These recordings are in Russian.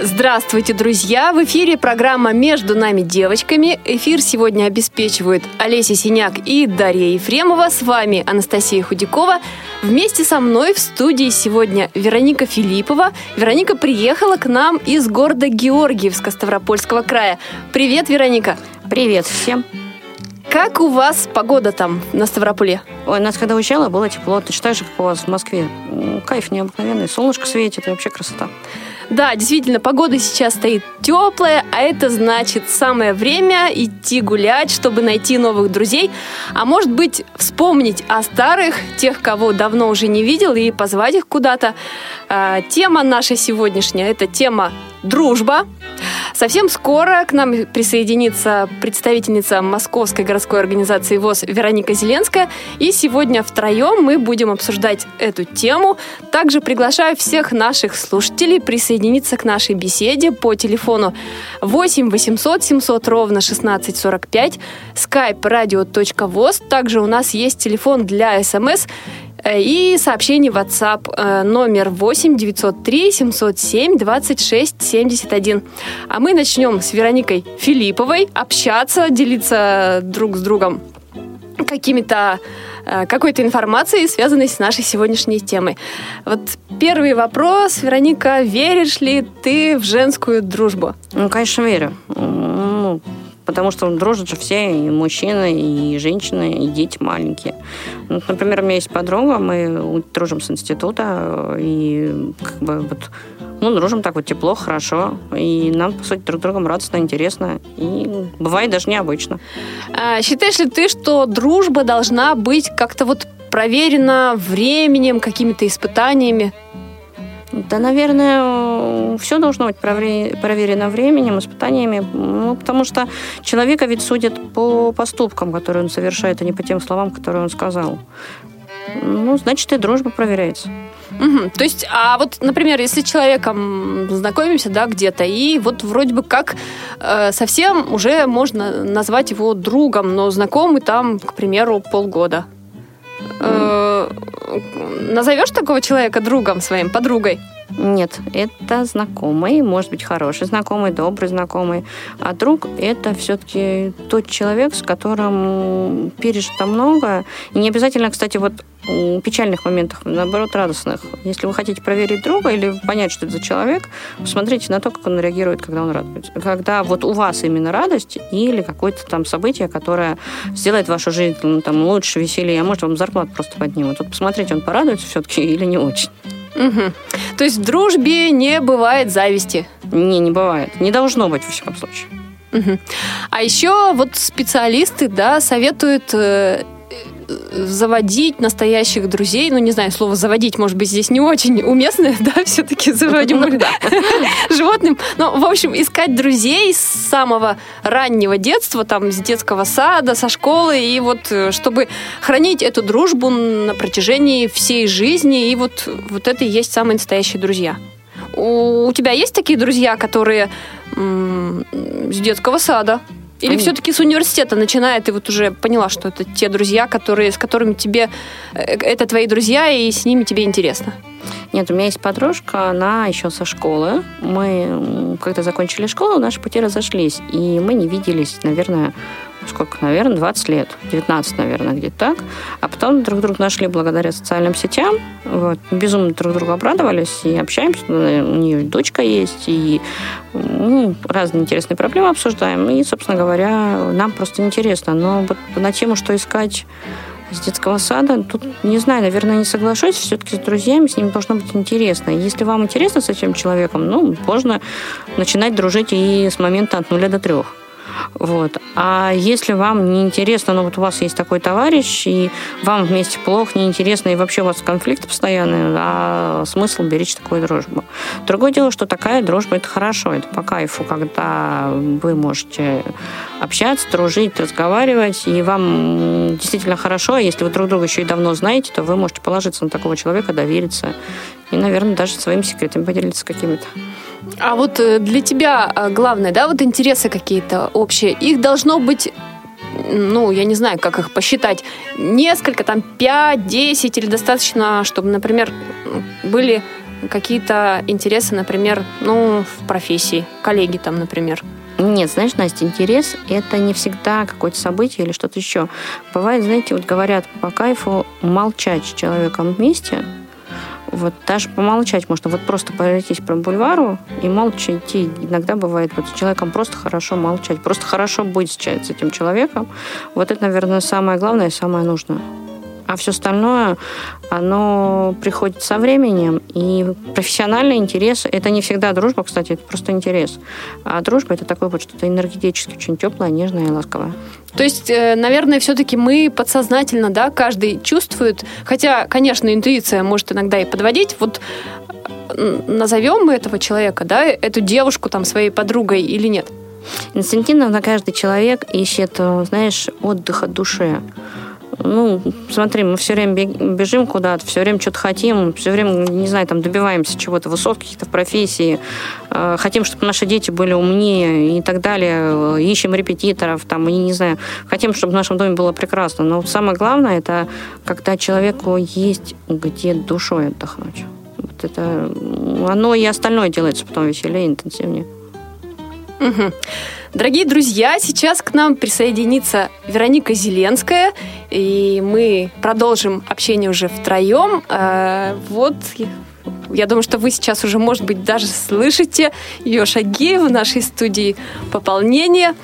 Здравствуйте, друзья! В эфире программа «Между нами девочками». Эфир сегодня обеспечивают Олеся Синяк и Дарья Ефремова. С вами Анастасия Худякова. Вместе со мной в студии сегодня Вероника Филиппова. Вероника приехала к нам из города Георгиевска Ставропольского края. Привет, Вероника! Привет всем! Как у вас погода там на Ставрополе? Ой, нас когда уезжала, было тепло. Ты считаешь, как у вас в Москве? Кайф необыкновенный. Солнышко светит, и вообще красота. Да, действительно, погода сейчас стоит теплая, а это значит самое время идти гулять, чтобы найти новых друзей, а может быть вспомнить о старых, тех, кого давно уже не видел, и позвать их куда-то. А, тема наша сегодняшняя – это тема дружба. Совсем скоро к нам присоединится представительница Московской городской организации ВОЗ Вероника Зеленская. И сегодня втроем мы будем обсуждать эту тему. Также приглашаю всех наших слушателей присоединиться к нашей беседе по телефону 8 800 700 ровно 1645, skype radio.voz. Также у нас есть телефон для смс и сообщение в WhatsApp э, номер 8 903 707 26 71. А мы начнем с Вероникой Филипповой общаться, делиться друг с другом какими-то э, какой-то информацией, связанной с нашей сегодняшней темой. Вот первый вопрос, Вероника, веришь ли ты в женскую дружбу? Ну, конечно, верю. Ну, потому что дружат же все, и мужчины, и женщины, и дети маленькие. Например, у меня есть подруга, мы дружим с института, и как бы вот ну, дружим так вот тепло, хорошо. И нам, по сути, друг другом радостно, интересно. И бывает даже необычно. А, считаешь ли ты, что дружба должна быть как-то вот проверена временем, какими-то испытаниями? Да, наверное, все должно быть проверено временем, испытаниями, ну, потому что человека ведь судят по поступкам, которые он совершает, а не по тем словам, которые он сказал. Ну, значит, и дружба проверяется. Угу. То есть, а вот, например, если человеком знакомимся, да, где-то, и вот вроде бы как э, совсем уже можно назвать его другом, но знакомый там, к примеру, полгода. Э, назовешь такого человека другом своим, подругой? Нет, это знакомый, может быть, хороший знакомый, добрый знакомый. А друг – это все-таки тот человек, с которым пережито много. И не обязательно, кстати, вот печальных моментах, наоборот, радостных. Если вы хотите проверить друга или понять, что это за человек, посмотрите на то, как он реагирует, когда он радуется. Когда вот у вас именно радость или какое-то там событие, которое сделает вашу жизнь ну, там, лучше, веселее, а может, вам зарплату просто поднимут. Вот посмотрите, он порадуется все-таки или не очень. Угу. То есть в дружбе не бывает зависти? Не, не бывает. Не должно быть, во всяком случае. Угу. А еще вот специалисты, да, советуют э, заводить настоящих друзей, ну, не знаю, слово «заводить», может быть, здесь не очень уместно, да, все-таки заводим ну животным. Но, в общем, искать друзей с самого раннего детства, там, с детского сада, со школы, и вот э, чтобы хранить эту дружбу на протяжении всей жизни, и вот, вот это и есть самые настоящие друзья. У, у тебя есть такие друзья, которые м- с детского сада? Или mm. все-таки с университета начинает, и вот уже поняла, что это те друзья, которые, с которыми тебе... Э, это твои друзья, и с ними тебе интересно? Нет, у меня есть подружка, она еще со школы. Мы, когда закончили школу, наши пути разошлись. И мы не виделись, наверное, сколько, наверное, 20 лет, 19, наверное, где-то так. А потом друг друга нашли благодаря социальным сетям. Вот. Безумно друг другу обрадовались и общаемся. У нее дочка есть, и ну, разные интересные проблемы обсуждаем. И, собственно говоря, нам просто интересно. Но вот на тему, что искать с детского сада, тут, не знаю, наверное, не соглашусь, все-таки с друзьями с ним должно быть интересно. Если вам интересно с этим человеком, ну, можно начинать дружить и с момента от нуля до трех. Вот. А если вам не интересно, ну вот у вас есть такой товарищ, и вам вместе плохо, неинтересно, и вообще у вас конфликты постоянные, а смысл беречь такую дружбу. Другое дело, что такая дружба это хорошо, это по кайфу, когда вы можете общаться, дружить, разговаривать, и вам действительно хорошо, а если вы друг друга еще и давно знаете, то вы можете положиться на такого человека, довериться, и, наверное, даже своими секретами поделиться какими-то. А вот э, для тебя э, главное, да, вот интересы какие-то общие, их должно быть ну, я не знаю, как их посчитать, несколько, там, 5, 10, или достаточно, чтобы, например, были какие-то интересы, например, ну, в профессии, коллеги там, например. Нет, знаешь, Настя, интерес – это не всегда какое-то событие или что-то еще. Бывает, знаете, вот говорят по кайфу молчать с человеком вместе – вот даже помолчать можно. Вот просто пройтись по бульвару и молча идти. Иногда бывает вот с человеком просто хорошо молчать. Просто хорошо быть с этим человеком. Вот это, наверное, самое главное и самое нужное. А все остальное, оно приходит со временем. И профессиональный интерес, это не всегда дружба, кстати, это просто интерес. А дружба это такое вот что-то энергетически очень теплое, нежное и ласковое. То есть, э, наверное, все-таки мы подсознательно, да, каждый чувствует, хотя, конечно, интуиция может иногда и подводить, вот назовем мы этого человека, да, эту девушку там своей подругой или нет? Инстинктивно каждый человек ищет, э, знаешь, отдыха душе ну, смотри, мы все время бежим куда-то, все время что-то хотим, все время, не знаю, там добиваемся чего-то, высот каких-то в профессии, э, хотим, чтобы наши дети были умнее и так далее, ищем репетиторов, там, и не знаю, хотим, чтобы в нашем доме было прекрасно. Но самое главное, это когда человеку есть где душой отдохнуть. Вот это, оно и остальное делается потом веселее, интенсивнее. Угу. Дорогие друзья, сейчас к нам присоединится Вероника Зеленская, и мы продолжим общение уже втроем. Э, вот я думаю, что вы сейчас уже, может быть, даже слышите ее шаги в нашей студии пополнения.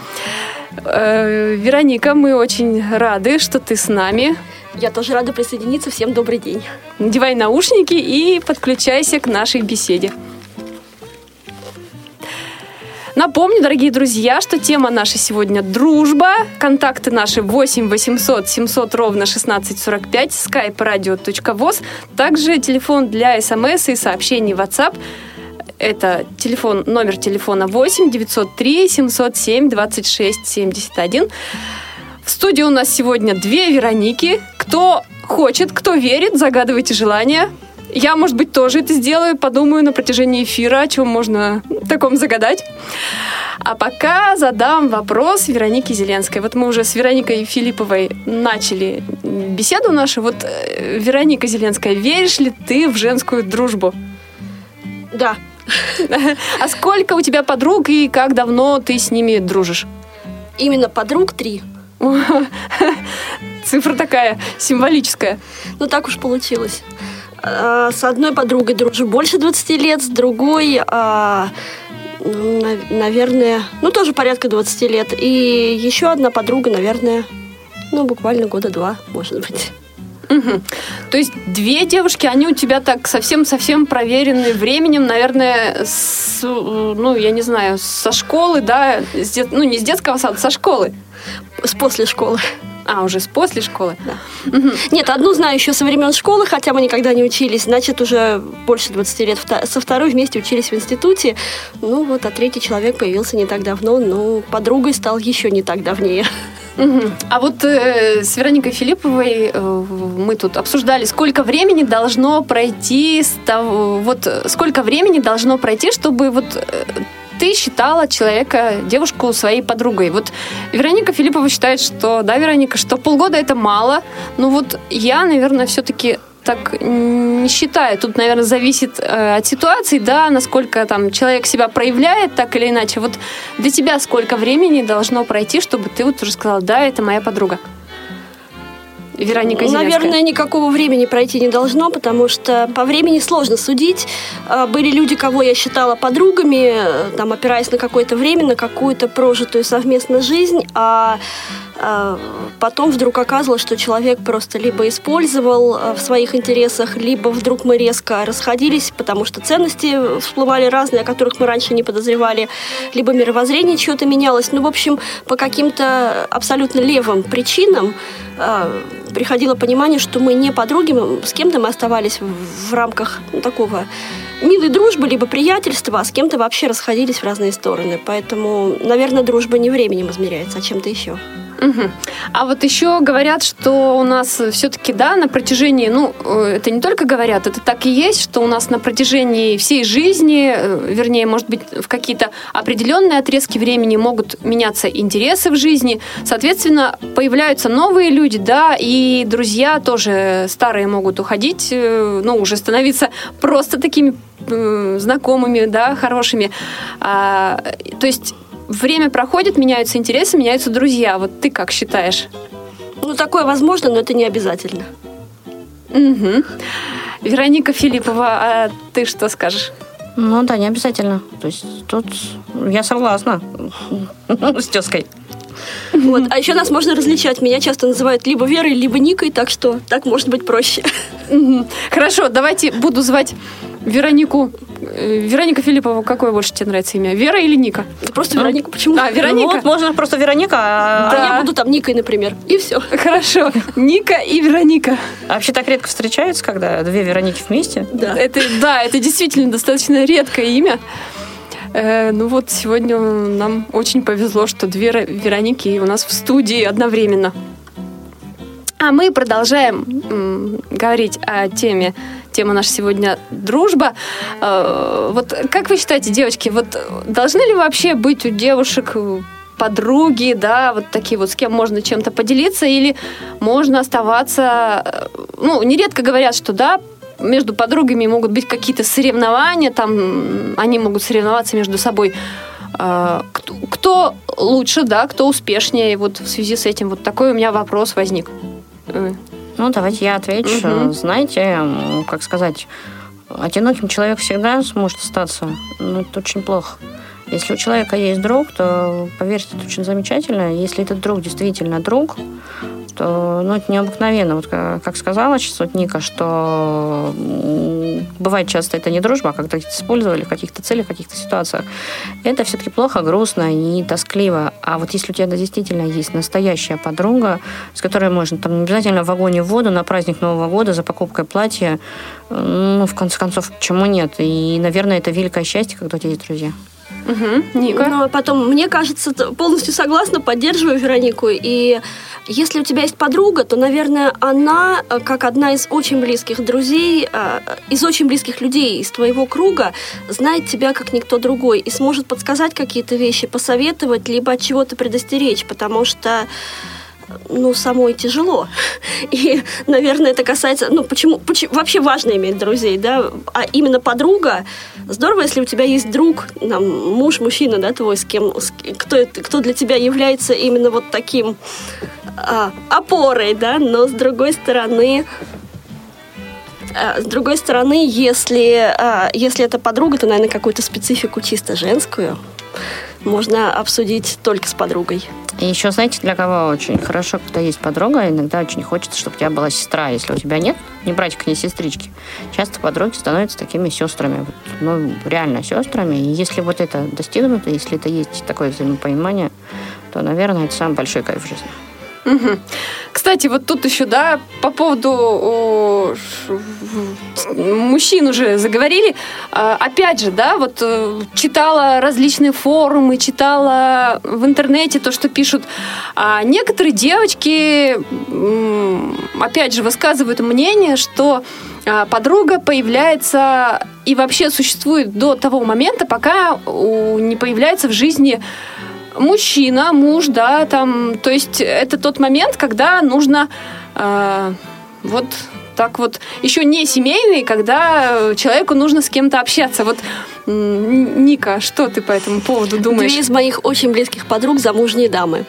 Э, Вероника, мы очень рады, что ты с нами. Я тоже рада присоединиться. Всем добрый день. Надевай наушники и подключайся к нашей беседе. Напомню, дорогие друзья, что тема наша сегодня дружба. Контакты наши 8 800 700 ровно 1645, skype radio.voz. Также телефон для смс и сообщений WhatsApp это телефон, номер телефона 8 903 707 26 71. В студии у нас сегодня две Вероники. Кто хочет, кто верит, загадывайте желание. Я, может быть, тоже это сделаю, подумаю на протяжении эфира, о чем можно таком загадать. А пока задам вопрос Веронике Зеленской. Вот мы уже с Вероникой Филипповой начали беседу нашу. Вот, э, Вероника Зеленская, веришь ли ты в женскую дружбу? Да. А сколько у тебя подруг и как давно ты с ними дружишь? Именно подруг три. Цифра такая символическая. Ну, так уж получилось. А, с одной подругой дружу больше 20 лет, с другой, а, наверное, ну, тоже порядка 20 лет. И еще одна подруга, наверное, ну, буквально года два, может быть. Угу. То есть две девушки, они у тебя так совсем-совсем проверены временем, наверное, с, ну, я не знаю, со школы, да, с дет... ну, не с детского сада, со школы. С после школы. А, уже с после школы? Да. Угу. Нет, одну знаю еще со времен школы, хотя мы никогда не учились. Значит, уже больше 20 лет. Со второй вместе учились в институте. Ну вот, а третий человек появился не так давно, но подругой стал еще не так давнее. Угу. А вот э, с Вероникой Филипповой э, мы тут обсуждали, сколько времени должно пройти, с того, вот сколько времени должно пройти, чтобы вот э, ты считала человека, девушку своей подругой. Вот Вероника Филиппова считает, что, да, Вероника, что полгода это мало. Ну вот я, наверное, все-таки так не считаю. Тут, наверное, зависит э, от ситуации, да, насколько там человек себя проявляет так или иначе. Вот для тебя сколько времени должно пройти, чтобы ты вот уже сказала, да, это моя подруга? Вероника Зеленская? Наверное, никакого времени пройти не должно, потому что по времени сложно судить. А, Были люди, кого я считала подругами, э, там, опираясь на какое-то время, на какую-то прожитую совместно жизнь, а а, потом вдруг оказалось, что человек просто либо использовал а, в своих интересах, либо вдруг мы резко расходились, потому что ценности всплывали разные, о которых мы раньше не подозревали, либо мировоззрение чего-то менялось. Ну, в общем, по каким-то абсолютно левым причинам а, приходило понимание, что мы не подруги, мы- с кем-то мы оставались в, рамках ну, такого милой дружбы, либо приятельства, а с кем-то вообще расходились в разные стороны. Поэтому, наверное, дружба не временем измеряется, а чем-то еще. А вот еще говорят, что у нас все-таки, да, на протяжении, ну, э, это не только говорят, это так и есть, что у нас на протяжении всей жизни, э, вернее, может быть, в какие-то определенные отрезки времени могут меняться интересы в жизни, соответственно, появляются новые люди, да, и друзья тоже старые могут уходить, э, ну, уже становиться просто такими знакомыми, да, хорошими. А, то есть время проходит, меняются интересы, меняются друзья. Вот ты как считаешь? Ну, такое возможно, но это не обязательно. Мгм. Вероника Филиппова, а ты что скажешь? Ну да, не обязательно. То есть тут я согласна с тезкой. Вот. А еще нас можно различать. Меня часто называют либо Верой, либо Никой, так что так может быть проще. Хорошо, давайте буду звать Веронику. Э, Вероника Филиппова, какое больше тебе нравится имя? Вера или Ника? Просто Вероника. Почему? А, Вероника? Вот, можно просто Вероника. а- А Да. я буду там Никой, например. И все. Хорошо, Ника и Вероника. А вообще так редко встречаются, когда две Вероники вместе. Да. Это, да, это действительно достаточно редкое имя. Э, ну вот сегодня нам очень повезло, что две Вероники у нас в студии одновременно. А мы продолжаем м, говорить о теме. Тема наша сегодня дружба. Э, вот как вы считаете, девочки, вот должны ли вообще быть у девушек э, подруги, да, вот такие вот, с кем можно чем-то поделиться, или можно оставаться... э, Ну, нередко говорят, что да, между подругами могут быть какие-то соревнования, там они могут соревноваться между собой. А, Кто, кто лучше, да, кто успешнее? Вот в связи с этим вот такой у меня вопрос возник. Ну, давайте я отвечу. Мгм. Знаете, как сказать, одиноким человек всегда сможет остаться, но это очень плохо. Если у человека есть друг, то, поверьте, это очень замечательно. Если этот друг действительно друг, то ну, это необыкновенно. Вот ка- как сказала сейчас вот Ника, что бывает часто это не дружба, а когда использовали в каких-то целях, в каких-то ситуациях. Это все-таки плохо, грустно и тоскливо. А вот если у тебя действительно есть настоящая подруга, с которой можно там обязательно в вагоне в воду на праздник Нового года за покупкой платья, э, ну, в конце концов, почему нет? И, наверное, это великое счастье, когда у тебя есть друзья. Мгм, Ника. Но потом, мне кажется, полностью согласна, поддерживаю Веронику. И если у тебя есть подруга, то, наверное, она, э, как одна из очень близких друзей, э, из очень близких людей из твоего круга, знает тебя как никто другой и сможет подсказать какие-то вещи, посоветовать, либо от чего-то предостеречь, потому что ну, самой тяжело. И, наверное, это касается... Ну, почему, почему... Вообще важно иметь друзей, да? А именно подруга... Здорово, если у тебя есть друг, там, муж, мужчина, да, твой, с кем... с- кто, кто для тебя является именно вот таким а, опорой, да? Но, с другой стороны... а, С другой стороны, если, а, если это подруга, то, наверное, какую-то специфику чисто женскую можно обсудить только с подругой. И еще, знаете, для кого очень хорошо, когда есть подруга, иногда очень хочется, чтобы у тебя была сестра. Если у тебя нет ни братика, ни сестрички, часто подруги становятся такими сестрами. Ну, реально сестрами. И если вот это достигнуто, если это есть такое взаимопонимание, то, наверное, это самый большой кайф в жизни. Мгм. Кстати, вот тут еще, да, по поводу о, мужчин уже заговорили. А, Опять же, да, вот э, читала различные форумы, читала в интернете то, что пишут. А некоторые девочки, опять же, высказывают мнение, что а, подруга появляется и вообще существует до того момента, пока не появляется в жизни мужчина, муж, да, там, то есть это тот момент, когда нужно э, вот так вот еще не семейные, когда человеку нужно с кем-то общаться. Вот Ника, что ты по этому поводу думаешь? Две из моих очень близких подруг замужние дамы.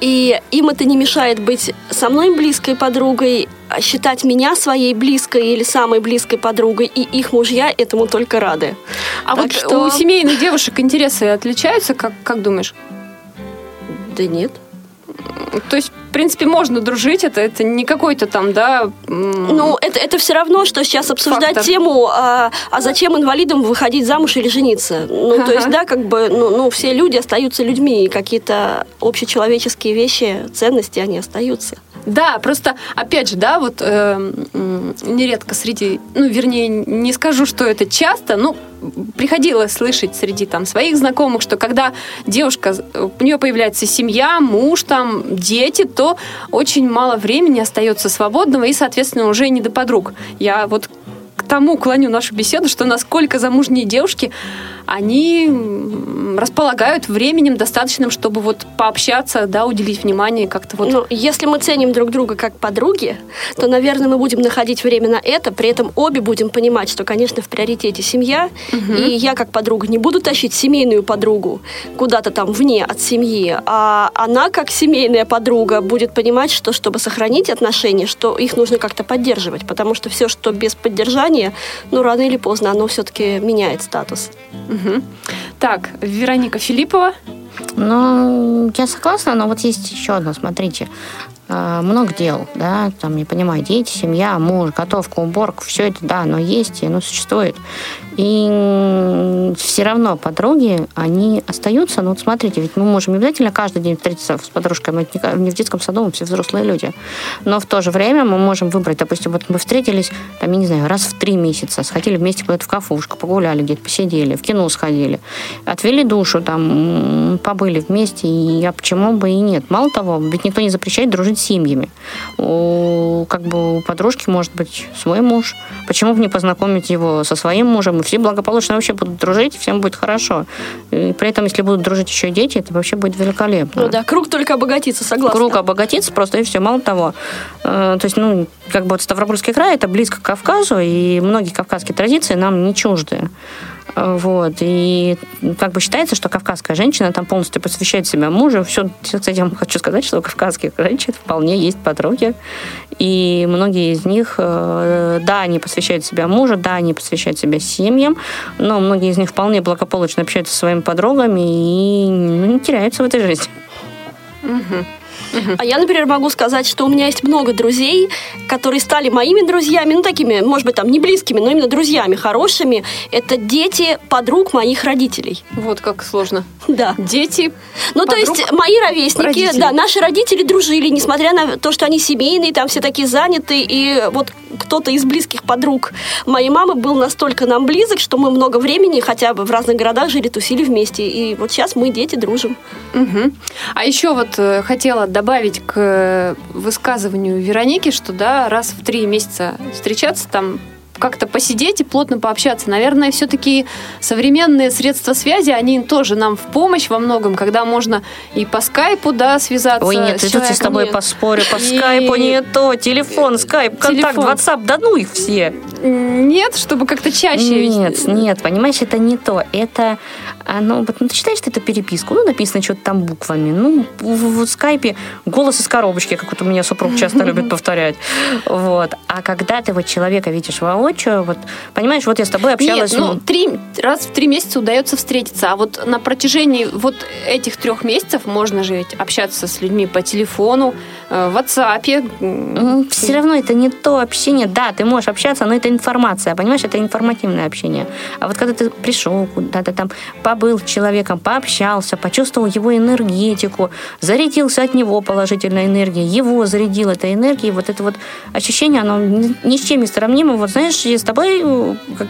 И им это не мешает быть со мной близкой подругой, а считать меня своей близкой или самой близкой подругой, и их мужья этому только рады. А так вот что... у семейных девушек интересы отличаются, как, как думаешь? Да нет. То есть, принципе, можно дружить, это, это не какой-то там, да... Ну, это, это все равно, что сейчас обсуждать фактор. тему, а, а зачем инвалидам выходить замуж или жениться? Ну, ага. то есть, да, как бы, ну, ну, все люди остаются людьми, и какие-то общечеловеческие вещи, ценности, они остаются. Да, просто, опять же, да, вот э, нередко среди, ну, вернее, не скажу, что это часто, но приходилось слышать среди там своих знакомых, что когда девушка, у нее появляется семья, муж, там, дети, то очень мало времени остается свободного и, соответственно, уже не до подруг. Я вот тому клоню нашу беседу, что насколько замужние девушки они располагают временем достаточным, чтобы вот пообщаться, да, уделить внимание как-то вот. Ну, если мы ценим друг друга как подруги, то, наверное, мы будем находить время на это, при этом обе будем понимать, что, конечно, в приоритете семья, угу. и я как подруга не буду тащить семейную подругу куда-то там вне от семьи, а она как семейная подруга будет понимать, что чтобы сохранить отношения, что их нужно как-то поддерживать, потому что все, что без поддержания, ну, рано или поздно оно все-таки меняет статус. Угу. Так, Вероника Филиппова. Ну, я согласна, но вот есть еще одно, смотрите. А, много дел, да, там, я понимаю, дети, семья, муж, готовка, уборка, все это, да, оно есть, и оно существует. И все равно подруги, они остаются. Ну вот смотрите, ведь мы можем обязательно каждый день встретиться с подружкой. Мы не в детском саду, мы все взрослые люди. Но в то же время мы можем выбрать, допустим, вот мы встретились, там, я не знаю, раз в три месяца, сходили вместе куда-то в кафушку, погуляли где-то, посидели, в кино сходили, отвели душу, там, побыли вместе, и я почему бы и нет. Мало того, ведь никто не запрещает дружить с семьями. У, как бы у подружки может быть свой муж. Почему бы не познакомить его со своим мужем все благополучно вообще будут дружить, всем будет хорошо. И при этом, если будут дружить еще и дети, это вообще будет великолепно. Ну да, круг только обогатится, согласна. Круг обогатится просто, и все. Мало того, э, то есть, ну, как бы вот Ставропольский край, это близко к Кавказу, и многие кавказские традиции нам не чужды. Вот. И как бы считается, что кавказская женщина там полностью посвящает себя мужу. Все, кстати, я хочу сказать, что у кавказских женщин вполне есть подруги. И многие из них, э, да, они посвящают себя мужу, да, они посвящают себя семьям, но многие из них вполне благополучно общаются со своими подругами и ну, не теряются в этой жизни. Угу. А я, например, могу сказать, что у меня есть много друзей, которые стали моими друзьями, ну, такими, может быть, там, не близкими, но именно друзьями хорошими. Это дети подруг моих родителей. Вот как сложно. Да. Дети Ну, то есть мои ровесники, родители. да, наши родители дружили, несмотря на то, что они семейные, там все такие заняты, и вот кто-то из близких подруг моей мамы был настолько нам близок, что мы много времени хотя бы в разных городах жили, тусили вместе. И вот сейчас мы, дети, дружим. Угу. А еще вот э, добавить к э, высказыванию Вероники, что да, раз в три месяца встречаться там как-то посидеть и плотно пообщаться. Наверное, все-таки современные средства связи, они тоже нам в помощь во многом, когда можно и по скайпу, да, связаться. Ой, нет, с тут я с тобой нет. поспорю, по и... скайпу не то, телефон, скайп, контакт. WhatsApp, да ну их все. Нет, чтобы как-то чаще. Нет, нет, понимаешь, это не то. Это, оно, вот, ну, ты читаешь что это переписку, ну, написано что-то там буквами. Ну, в, в скайпе голос из коробочки, как вот у меня супруг часто любит повторять. Вот. А когда ты вот человека видишь воочию, воочию. Вот, понимаешь, вот я с тобой общалась. Нет, ну, три, раз в три месяца удается встретиться. А вот на протяжении вот этих трех месяцев можно же ведь общаться с людьми по телефону, э, в WhatsApp. Все равно это не то общение. Да, ты можешь общаться, но это информация, понимаешь, это информативное общение. А вот когда ты пришел куда-то там, побыл с человеком, пообщался, почувствовал его энергетику, зарядился от него положительной энергией, его зарядил этой энергией, вот это вот ощущение, оно ни с чем не сравнимо. Вот знаешь, знаешь, я с тобой, как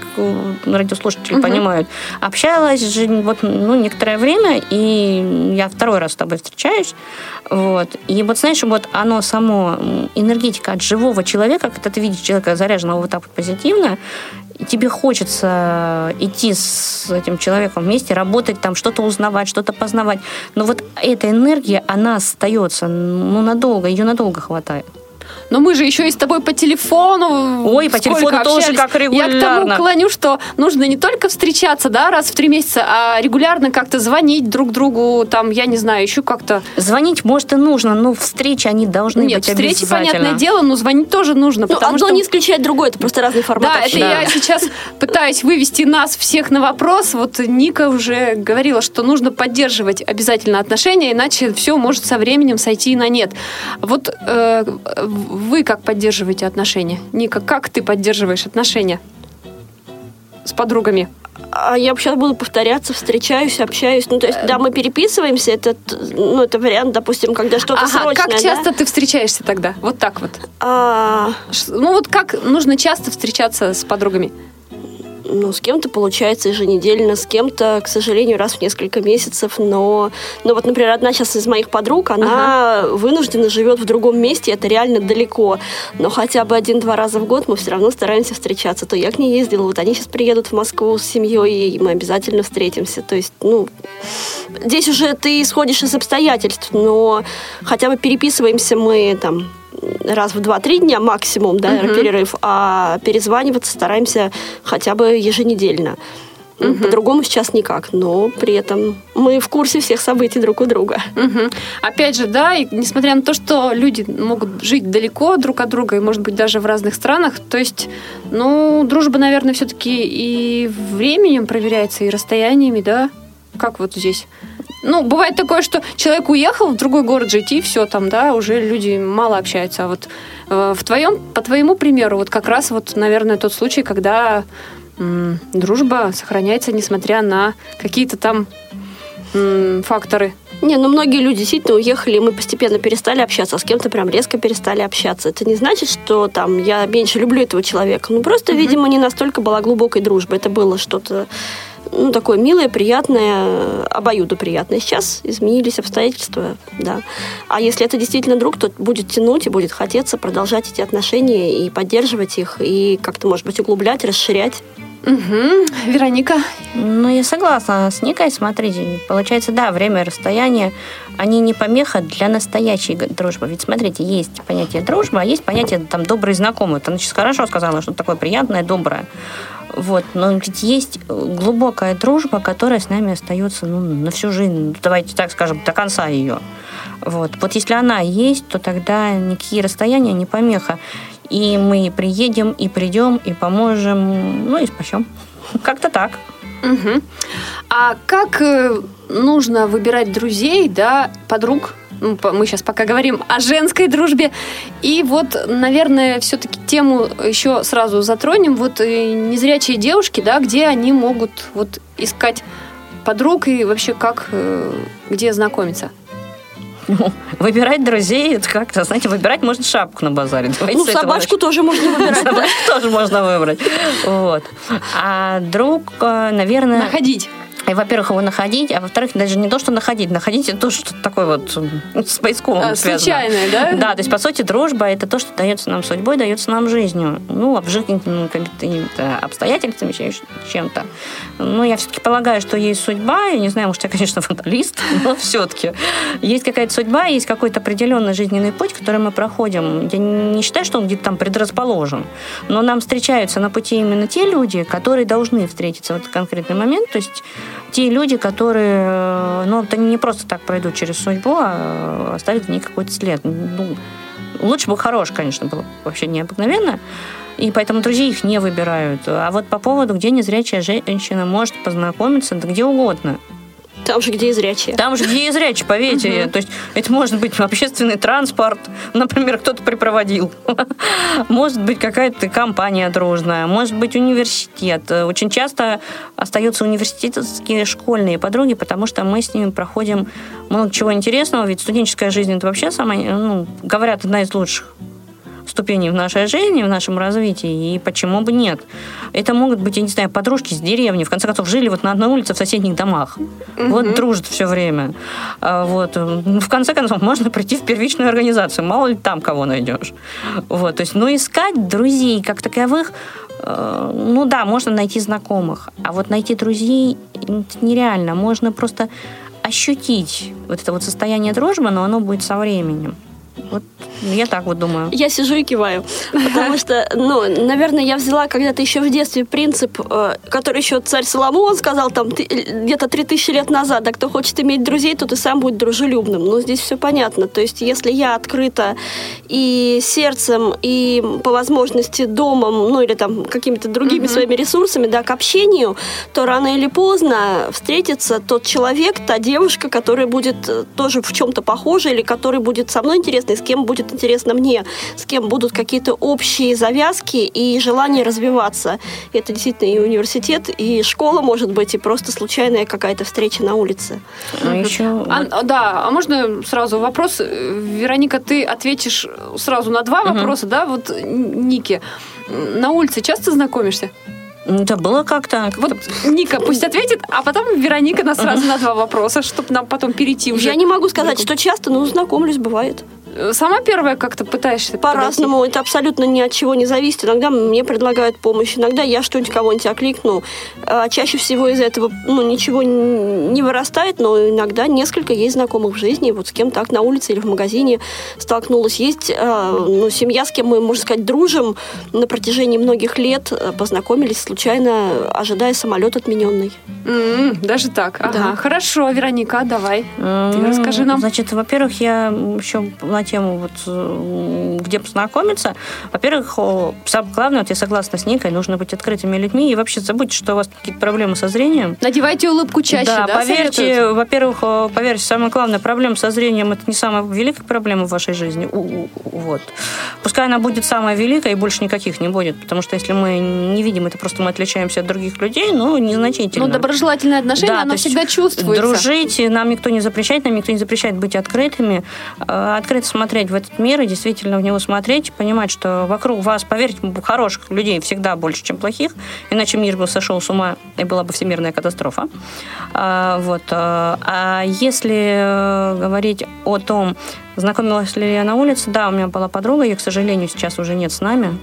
радиослушатели угу. понимают, общалась же вот, ну, некоторое время, и я второй раз с тобой встречаюсь. Вот. И вот, знаешь, вот оно само, энергетика от живого человека, когда ты видишь человека заряженного вот так вот позитивно, и тебе хочется идти с этим человеком вместе, работать там, что-то узнавать, что-то познавать. Но вот эта энергия, она остается ну, надолго, ее надолго хватает. Но мы же еще и с тобой по телефону. Ой, по телефону тоже общались. как Я к тому регулярно. клоню, что нужно не только встречаться, да, раз в три месяца, а регулярно как-то звонить друг другу, там, я не знаю, еще как-то. Звонить, может, и нужно, но встречи они должны Нет, быть встречи, обязательно. понятное дело, но звонить тоже нужно, Ну, потому одно что... не исключает другое, это просто разный формат Да, это общения. я сейчас пытаюсь вывести нас всех на вопрос. Вот Ника уже говорила, что нужно поддерживать обязательно отношения, иначе все может со временем сойти на нет. Вот э, вы как поддерживаете отношения? Ника, как ты поддерживаешь отношения с подругами? А я сейчас буду повторяться, встречаюсь, общаюсь. Ну, то есть, да, мы переписываемся, это, ну, это вариант, допустим, когда что-то Ага, срочное, как да. часто ты встречаешься тогда? Вот так вот. А, Ну вот как нужно часто встречаться с подругами? Ну, с кем-то получается еженедельно, с кем-то, к сожалению, раз в несколько месяцев, но, но вот, например, одна сейчас из моих подруг, она вынуждена живет в другом месте, это реально далеко, но хотя бы один-два раза в год мы все равно стараемся встречаться. То я к ней ездила, вот они сейчас приедут в Москву с семьей, и мы обязательно встретимся. То есть, ну, здесь уже ты исходишь из обстоятельств, но хотя бы переписываемся мы там раз в два-три дня максимум, да, перерыв, а перезваниваться стараемся хотя бы еженедельно. Ну, По-другому сейчас никак, но при этом мы в курсе всех событий друг у друга. Мгм. Опять же, да, и несмотря на то, что люди могут жить далеко друг от друга и, может быть, даже в разных странах, то есть, ну, дружба, наверное, все-таки и временем проверяется, и расстояниями, да? Как вот здесь? Ну, бывает такое, что человек уехал в другой город жить, и все там, да, уже люди мало общаются. А вот э, в твоем, по твоему примеру, вот как раз вот, наверное, тот случай, когда м, дружба сохраняется, несмотря на какие-то там м, факторы. Не, ну многие люди действительно уехали, и мы постепенно перестали общаться, а с кем-то прям резко перестали общаться. Это не значит, что там я меньше люблю этого человека. Ну просто, видимо, не настолько была глубокой дружба. Это было что-то ну, такое милое, приятное, обоюдоприятное. Сейчас изменились обстоятельства, да. А если это действительно друг, то будет тянуть и будет хотеться продолжать эти отношения и поддерживать их, и как-то, может быть, углублять, расширять. Мгм. Вероника, Ну, я согласна с Никой. Смотрите, получается, да, время и расстояние, они не помеха для настоящей дружбы. Ведь, смотрите, есть понятие дружба, а есть понятие там добрый знакомый. Ты значит, хорошо сказала, что такое приятное, доброе. Вот, но ведь есть э, глубокая дружба, которая с нами остается ну, на всю жизнь, давайте так скажем, до конца ее. Вот. вот если она есть, то тогда никакие расстояния не помеха. И мы приедем, и придем, и поможем, ну и спасем. Как-то так. Мгм. А как э, нужно выбирать друзей, да, подруг? Ну, мы сейчас пока говорим о женской дружбе. И вот, наверное, все-таки тему еще сразу затронем. Вот э, незрячие девушки, да, где они могут вот искать подруг и вообще как, э, где знакомиться? Ну, выбирать друзей, это как-то, знаете, выбирать можно шапку на базаре. Давайте Ну, собачку тоже можно выбирать. начнем. тоже можно выбрать. Вот. А друг, э, наверное... Находить. И, во-первых, его находить, а во-вторых, даже не то, что находить, находить это то, что такое вот м, с поисковым А, связано. случайное, да? Да, то есть, по сути, дружба – это то, что дается нам судьбой, дается нам жизнью. Ну, обжигнутым какими-то обстоятельствами, еще чем-то. Но я все-таки полагаю, что есть судьба. Я не знаю, может, я, конечно, фаталист, но все-таки есть какая-то судьба, есть какой-то определенный жизненный путь, который мы проходим. Я не считаю, что он где-то там предрасположен. Но нам встречаются на пути именно те люди, которые должны встретиться в этот конкретный момент. То есть те люди, которые, э, ну, вот они не просто так пройдут через судьбу, а оставят в ней какой-то след. Ну, лучше бы хорош, конечно, было вообще необыкновенно. И поэтому друзей их не выбирают. А вот по поводу, где незрячая женщина может познакомиться, да где угодно. Там же, где и зрячие. Там же где и зрячий, поверьте. То есть это может быть общественный транспорт, например, кто-то припроводил. Может быть какая-то компания дружная, может быть университет. Очень часто остаются университетские школьные подруги, потому что мы с ними проходим много чего интересного, ведь студенческая жизнь это вообще самая, ну, говорят, одна из лучших ступеней в нашей жизни, в нашем развитии, и почему бы нет. Это могут быть, я не знаю, подружки с деревни, в конце концов, жили вот на одной улице в соседних домах. Вот дружат все время. А Вот. В конце концов, можно прийти в первичную организацию, мало ли там кого найдешь. Вот. То есть, ну, искать друзей как таковых, э, ну да, можно найти знакомых, а вот найти друзей это нереально. Можно просто ощутить вот это вот состояние дружбы, но оно будет со временем. Вот Я так вот думаю. Я сижу и киваю. Потому что, ну, наверное, я взяла когда-то еще в детстве принцип, э, который еще царь Соломон сказал там ты- где-то 3000 лет назад, да, кто хочет иметь друзей, то ты сам будь дружелюбным. Ну, здесь все понятно. То есть, если я открыта и сердцем, и по возможности домом, ну, или там какими-то другими своими ресурсами, да, к общению, то рано или поздно встретится тот человек, та девушка, которая будет э, тоже в чем-то похожа, или который будет со мной интересно, и с кем будет интересно мне, с кем будут какие-то общие завязки и желание развиваться. Это действительно и университет, и школа, может быть, и просто случайная какая-то встреча на улице. А еще... А, да, а можно сразу вопрос? Вероника, ты ответишь сразу на два вопроса, да? Вот Ники, на улице часто знакомишься? Это было как-то... Вот Ника пусть ответит, а потом Вероника нас сразу на два вопроса, чтобы нам потом перейти уже. Я не могу сказать, что часто, но знакомлюсь, бывает. Сама первая как-то пытаешься По-разному, это абсолютно ни от чего не зависит. Иногда мне предлагают помощь, иногда я что-нибудь кого-нибудь окликну. А Чаще всего из этого ну, ничего не вырастает, но иногда несколько есть знакомых в жизни. Вот с кем так на улице или в магазине столкнулась. Есть а, ну, семья, с кем мы, можно сказать, дружим на протяжении многих лет. а, Познакомились случайно, ожидая самолет отмененный. М, Даже так. Ага. Да. Хорошо, Вероника, давай. Ты Ну, расскажи нам. Значит, во-первых, я еще тему, вот, э, где познакомиться. Во-первых, самое главное, вот я согласна с Никой, нужно быть открытыми людьми и вообще забудьте, что у вас какие-то проблемы со зрением. Надевайте улыбку чаще, да, да, поверьте, во-первых, поверьте, самая главная проблема со зрением это не самая великая проблема в вашей жизни. Вот. Пускай она будет самая великая, и больше никаких не будет. Потому что если мы не видим, это просто мы отличаемся от других людей, но незначительно. Ну, доброжелательное отношение, Да, оно всегда чувствуется. Дружить, нам никто не запрещает, нам никто не запрещает быть открытыми, э, открыто смотреть в этот мир и действительно в него смотреть, понимать, что вокруг вас, поверьте, хороших людей всегда больше, чем плохих, иначе мир бы сошел с ума и была бы всемирная катастрофа. А, Вот. э, А если э, говорить о том, знакомилась ли я на улице, да, у меня была подруга, ее, к сожалению, сейчас уже нет с нами.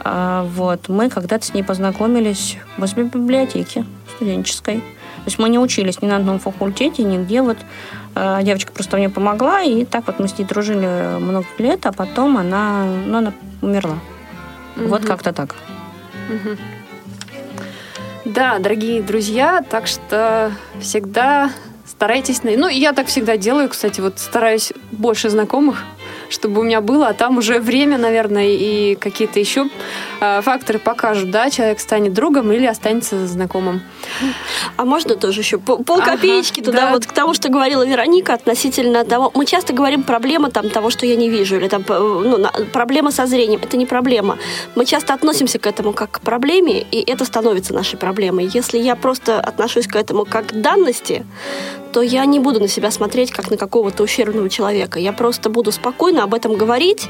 А, Вот. Мы когда-то с ней познакомились возле библиотеки студенческой. То есть мы не учились ни на одном факультете, нигде. Вот э, девочка просто мне помогла, и так вот мы с ней дружили много лет, а потом она, ну, она умерла. Вот Мгм. как-то так. Мгм. Да, дорогие друзья, так что всегда старайтесь... Ну, я так всегда делаю, кстати, вот стараюсь больше знакомых, чтобы у меня было, а там уже время, наверное, и какие-то еще э, факторы покажут, да, человек станет другом или останется знакомым. А можно тоже еще пол копеечки Ага, туда да. вот к тому, что говорила Вероника относительно того. Мы часто говорим проблема там того, что я не вижу, или там э, ну, проблема со зрением. Это не проблема. Мы часто относимся к этому как к проблеме, и это становится нашей проблемой. Если я просто отношусь к этому как к данности, то я не буду на себя смотреть как на какого-то ущербного человека. Я просто буду спокойно об этом говорить,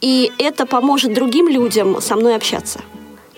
и это поможет другим людям со мной общаться.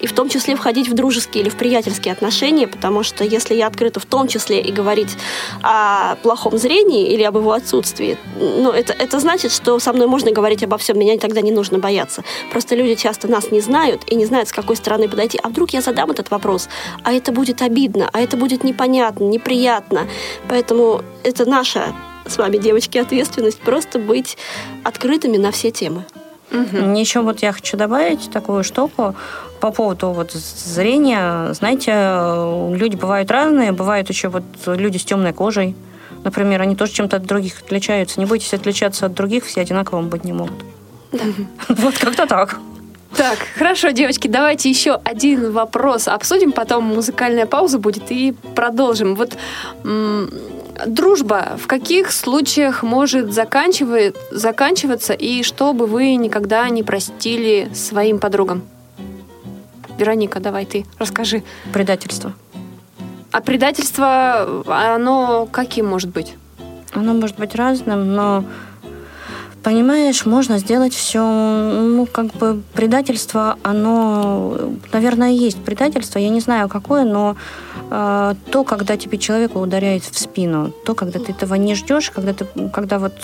И в том числе входить в дружеские или в приятельские отношения, потому что если я открыта в том числе и говорить о плохом зрении или об его отсутствии, ну, это, это значит, что со мной можно говорить обо всем, меня тогда не нужно бояться. Просто люди часто нас не знают и не знают, с какой стороны подойти. А вдруг я задам этот вопрос, а это будет обидно, а это будет непонятно, неприятно. Поэтому это наша с вами, девочки, ответственность просто быть открытыми на все темы. Еще вот я хочу добавить такую штуку по поводу вот зрения. Знаете, люди бывают разные, бывают еще вот люди с темной кожей. Например, они тоже чем-то от других отличаются. Не бойтесь отличаться от других, все одинаковым быть не могут. Вот как-то так. Так, хорошо, девочки, давайте еще один вопрос обсудим, потом музыкальная пауза будет и продолжим. Вот м, дружба в каких случаях может заканчивать, заканчиваться и чтобы вы никогда не простили своим подругам? Вероника, давай ты расскажи. Предательство. А предательство, оно каким может быть? Оно может быть разным, но понимаешь, можно сделать все, ну, как бы предательство, оно, наверное, есть предательство, я не знаю какое, но э, то, когда тебе человек ударяет в спину, то, когда ты этого не ждешь, когда ты, когда вот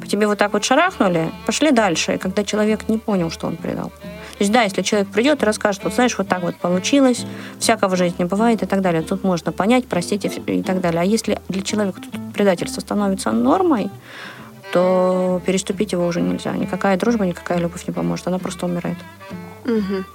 по тебе вот так вот шарахнули, пошли дальше, и когда человек не понял, что он предал. То есть, да, если человек придет и расскажет, вот знаешь, вот так вот получилось, всякого в жизни бывает и так далее, тут можно понять, простить и, так далее. А если для человека предательство становится нормой, то переступить его уже нельзя. Никакая дружба, никакая любовь не поможет. Она просто умирает. Мгм.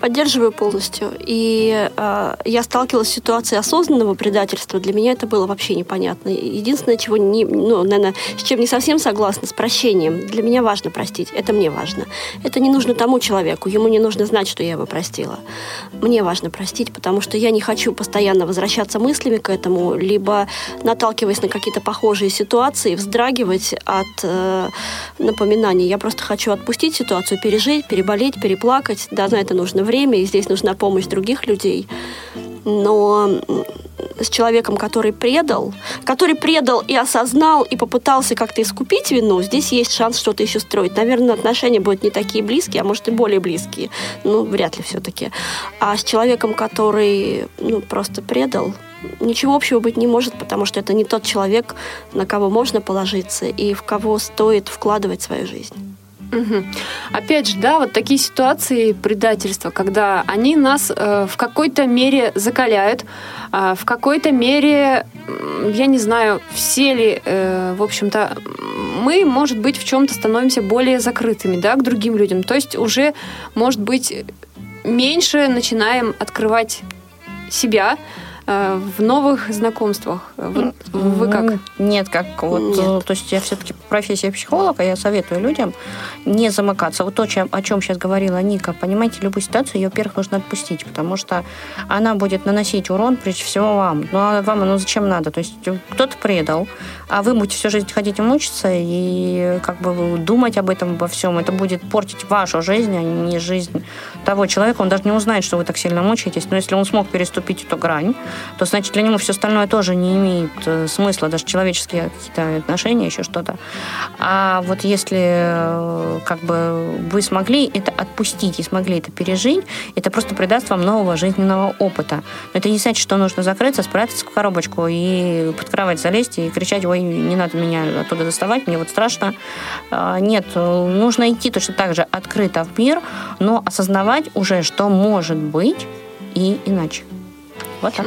Поддерживаю полностью. И э, я сталкивалась с ситуацией осознанного предательства. Для меня это было вообще непонятно. Единственное, чего не, ну, наверное, с чем не совсем согласна, с прощением. Для меня важно простить. Это мне важно. Это не нужно тому человеку. Ему не нужно знать, что я его простила. Мне важно простить, потому что я не хочу постоянно возвращаться мыслями к этому, либо наталкиваясь на какие-то похожие ситуации, вздрагивать от э, напоминаний. Я просто хочу отпустить ситуацию, пережить, переболеть, переплакать. Да, на это нужно время, и здесь нужна помощь других людей. Но с человеком, который предал, который предал и осознал, и попытался как-то искупить вину, здесь есть шанс что-то еще строить. Наверное, отношения будут не такие близкие, а может и более близкие. Ну, вряд ли все-таки. А с человеком, который ну, просто предал, ничего общего быть не может, потому что это не тот человек, на кого можно положиться и в кого стоит вкладывать свою жизнь. Мгм. Опять же, да, вот такие ситуации предательства, когда они нас э, в какой-то мере закаляют, а в какой-то мере, я не знаю, все ли, э, в общем-то, мы, может быть, в чем-то становимся более закрытыми, да, к другим людям. То есть уже, может быть, меньше начинаем открывать себя э, в новых знакомствах. Вот вы как? Нет, как вот, Нет. э, то есть я все-таки профессия психолога, я советую людям не замыкаться. Вот то, чем, о чем сейчас говорила Ника, понимаете, любую ситуацию, ее, во-первых, нужно отпустить, потому что она будет наносить урон, прежде всего, вам. Ну, а вам оно зачем надо? То есть э, кто-то предал, а вы будете всю жизнь ходить и мучиться, и как бы думать об этом, обо всем. Это будет портить вашу жизнь, а не жизнь того человека. Он даже не узнает, что вы так сильно мучаетесь. Но если он смог переступить эту грань, то значит для него все остальное тоже не имеет э, смысла, даже человеческие какие-то отношения, еще что-то. А вот если э, как бы вы смогли это отпустить и смогли это пережить, это просто придаст вам нового жизненного опыта. Но это не значит, что нужно закрыться, спрятаться в коробочку и под кровать залезть и кричать, ой, не надо меня оттуда доставать, мне вот страшно. А, Нет, нужно идти точно так же открыто в мир, но осознавать уже, что может быть и иначе. Вот так.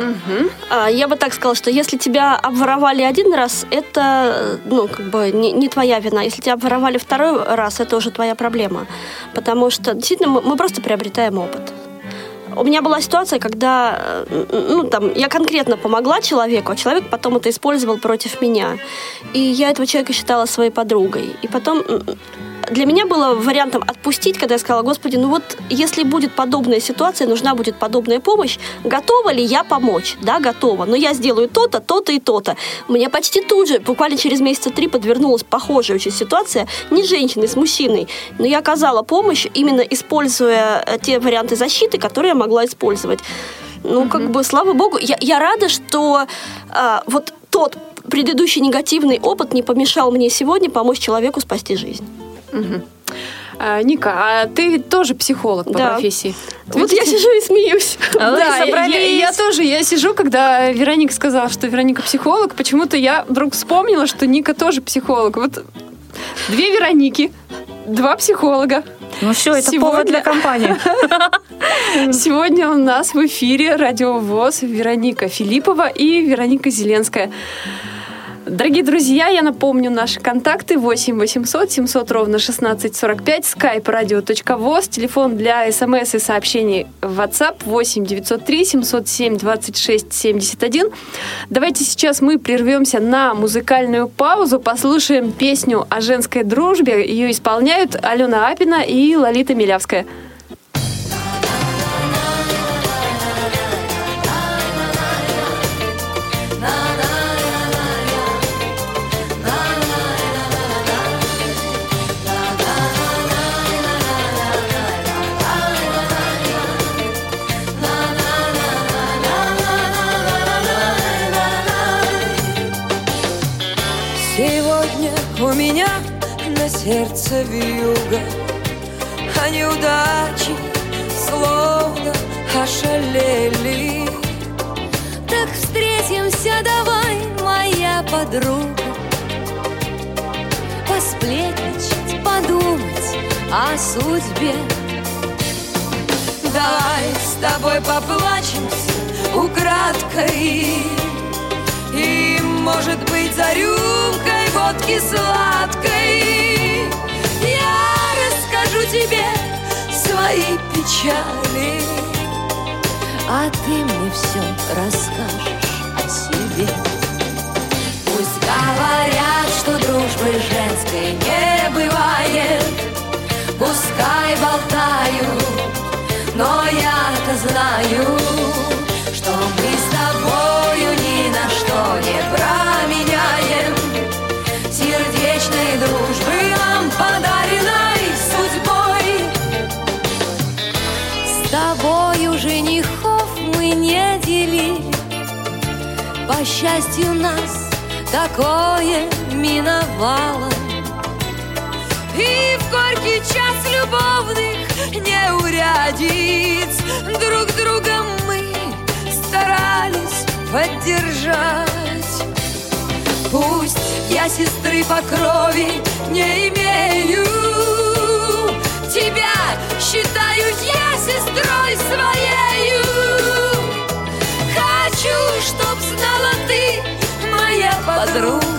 А, Я бы так сказала, что если тебя обворовали один раз, это ну, как бы не, не твоя вина. Если тебя обворовали второй раз, это уже твоя проблема. Потому что действительно мы, мы просто приобретаем опыт. У меня была ситуация, когда э, ну, там, я конкретно помогла человеку, а человек потом это использовал против меня. И я этого человека считала своей подругой. И потом для меня было вариантом отпустить, когда я сказала, господи, ну вот если будет подобная ситуация, нужна будет подобная помощь, готова ли я помочь? Да, готова. Но я сделаю то-то, то-то и то-то. Мне почти тут же, буквально через месяца три, подвернулась похожая очень ситуация, не с женщиной, с мужчиной. Но я оказала помощь, именно используя э, те варианты защиты, которые я могла использовать. Ну, как бы, слава богу, я, я рада, что а, вот тот предыдущий негативный опыт не помешал мне сегодня помочь человеку спасти жизнь. Мгм. А, Ника, а ты тоже психолог по Да. профессии. Вот я сижу и смеюсь. А Да, собрали- я, я тоже, я сижу, когда Вероника сказала, что Вероника психолог, почему-то я вдруг вспомнила, что Ника тоже психолог. Вот две Вероники, два психолога. Ну все, это Сегодня- повод для компании. Сегодня у нас в эфире радиовоз Вероника Филиппова и Вероника Зеленская. Дорогие друзья, я напомню наши контакты 8 800 700 ровно 1645, skype radio.voz, телефон для смс и сообщений в WhatsApp 8 903 707 26 71. Давайте сейчас мы прервемся на музыкальную паузу, послушаем песню о женской дружбе. Ее исполняют Алена Апина и Лолита Милявская. Сердце вьюга, А неудачи словно ошалели. Так встретимся давай, моя подруга Посплетничать, подумать о судьбе Давай с тобой поплачемся украдкой И, может быть, за рюмкой водки сладкой. Тебе свои печали, а ты мне все расскажешь о себе. Пусть говорят, что дружбы женской не бывает, пускай болтают, но я-то знаю, по счастью нас такое миновало. И в горький час любовных неурядиц Друг друга мы старались поддержать Пусть я сестры по крови не имею Тебя считаю я сестрой своею моя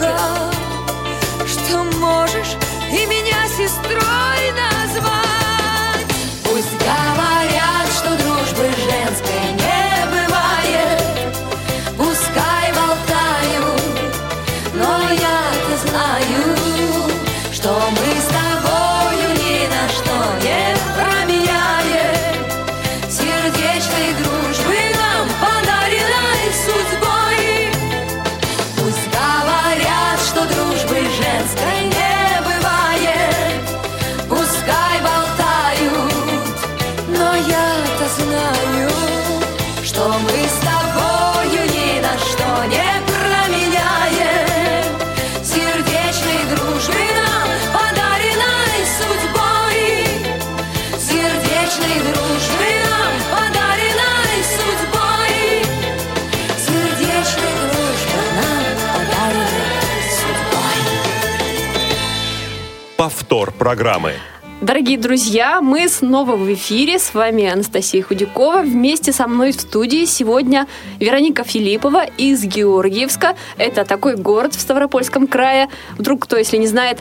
программы. Дорогие друзья, мы снова в эфире. С вами Анастасия Худякова. Вместе со мной в студии сегодня Вероника Филиппова из Георгиевска. Это такой город в Ставропольском крае. Вдруг кто, если не знает.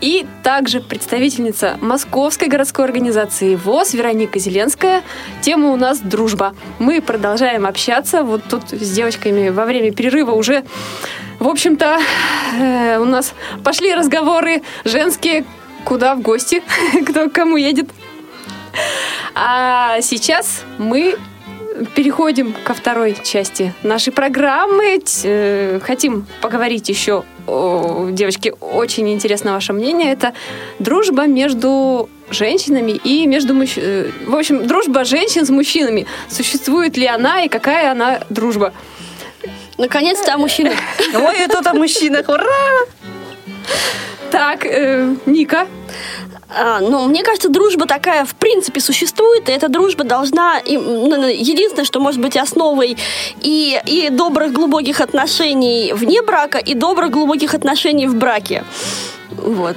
И также представительница Московской городской организации ВОЗ Вероника Зеленская. Тема у нас «Дружба». Мы продолжаем общаться. Вот тут с девочками во время перерыва уже, в общем-то, э, у нас пошли разговоры женские, куда в гости, кто к кому едет. А сейчас мы переходим ко второй части нашей программы. Э, Хотим поговорить еще, о, девочки, очень интересно ваше мнение. Это дружба между женщинами и между мужч- э, В общем, дружба женщин с мужчинами. Существует ли она и какая она дружба? Наконец-то о мужчинах. Ой, тут о мужчинах, ура! Так, э, Ника. А, ну, мне кажется, дружба такая в принципе существует, и эта дружба должна... ну, ну, единственное, что может быть основой и, и добрых глубоких отношений вне брака, и добрых глубоких отношений в браке. Вот.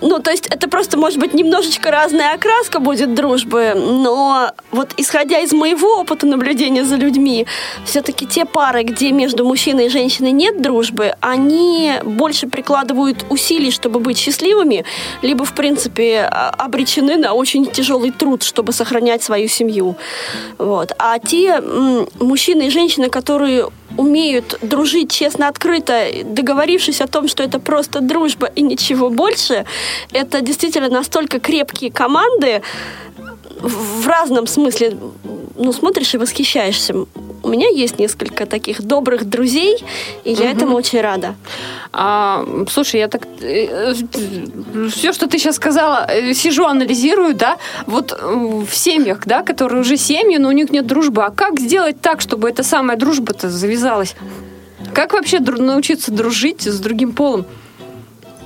Ну, то есть это просто, может быть, немножечко разная окраска будет дружбы, но вот исходя из моего опыта наблюдения за людьми, все-таки те пары, где между мужчиной и женщиной нет дружбы, они больше прикладывают усилий, чтобы быть счастливыми, либо, в принципе, а- обречены на очень тяжелый труд, чтобы сохранять свою семью. Вот. А те мужчины и женщины, которые умеют дружить честно, открыто, договорившись о том, что это просто дружба и ничего больше, это действительно настолько крепкие команды в разном смысле. Ну, смотришь и восхищаешься. У меня есть несколько таких добрых друзей, и я этому очень рада. А, слушай, я так... все, что ты сейчас сказала, э, сижу, анализирую, да, вот э, в семьях, да, которые уже семьи, но у них нет дружбы. А как сделать так, чтобы эта самая дружба-то завязалась? Как вообще научиться дружить с другим полом?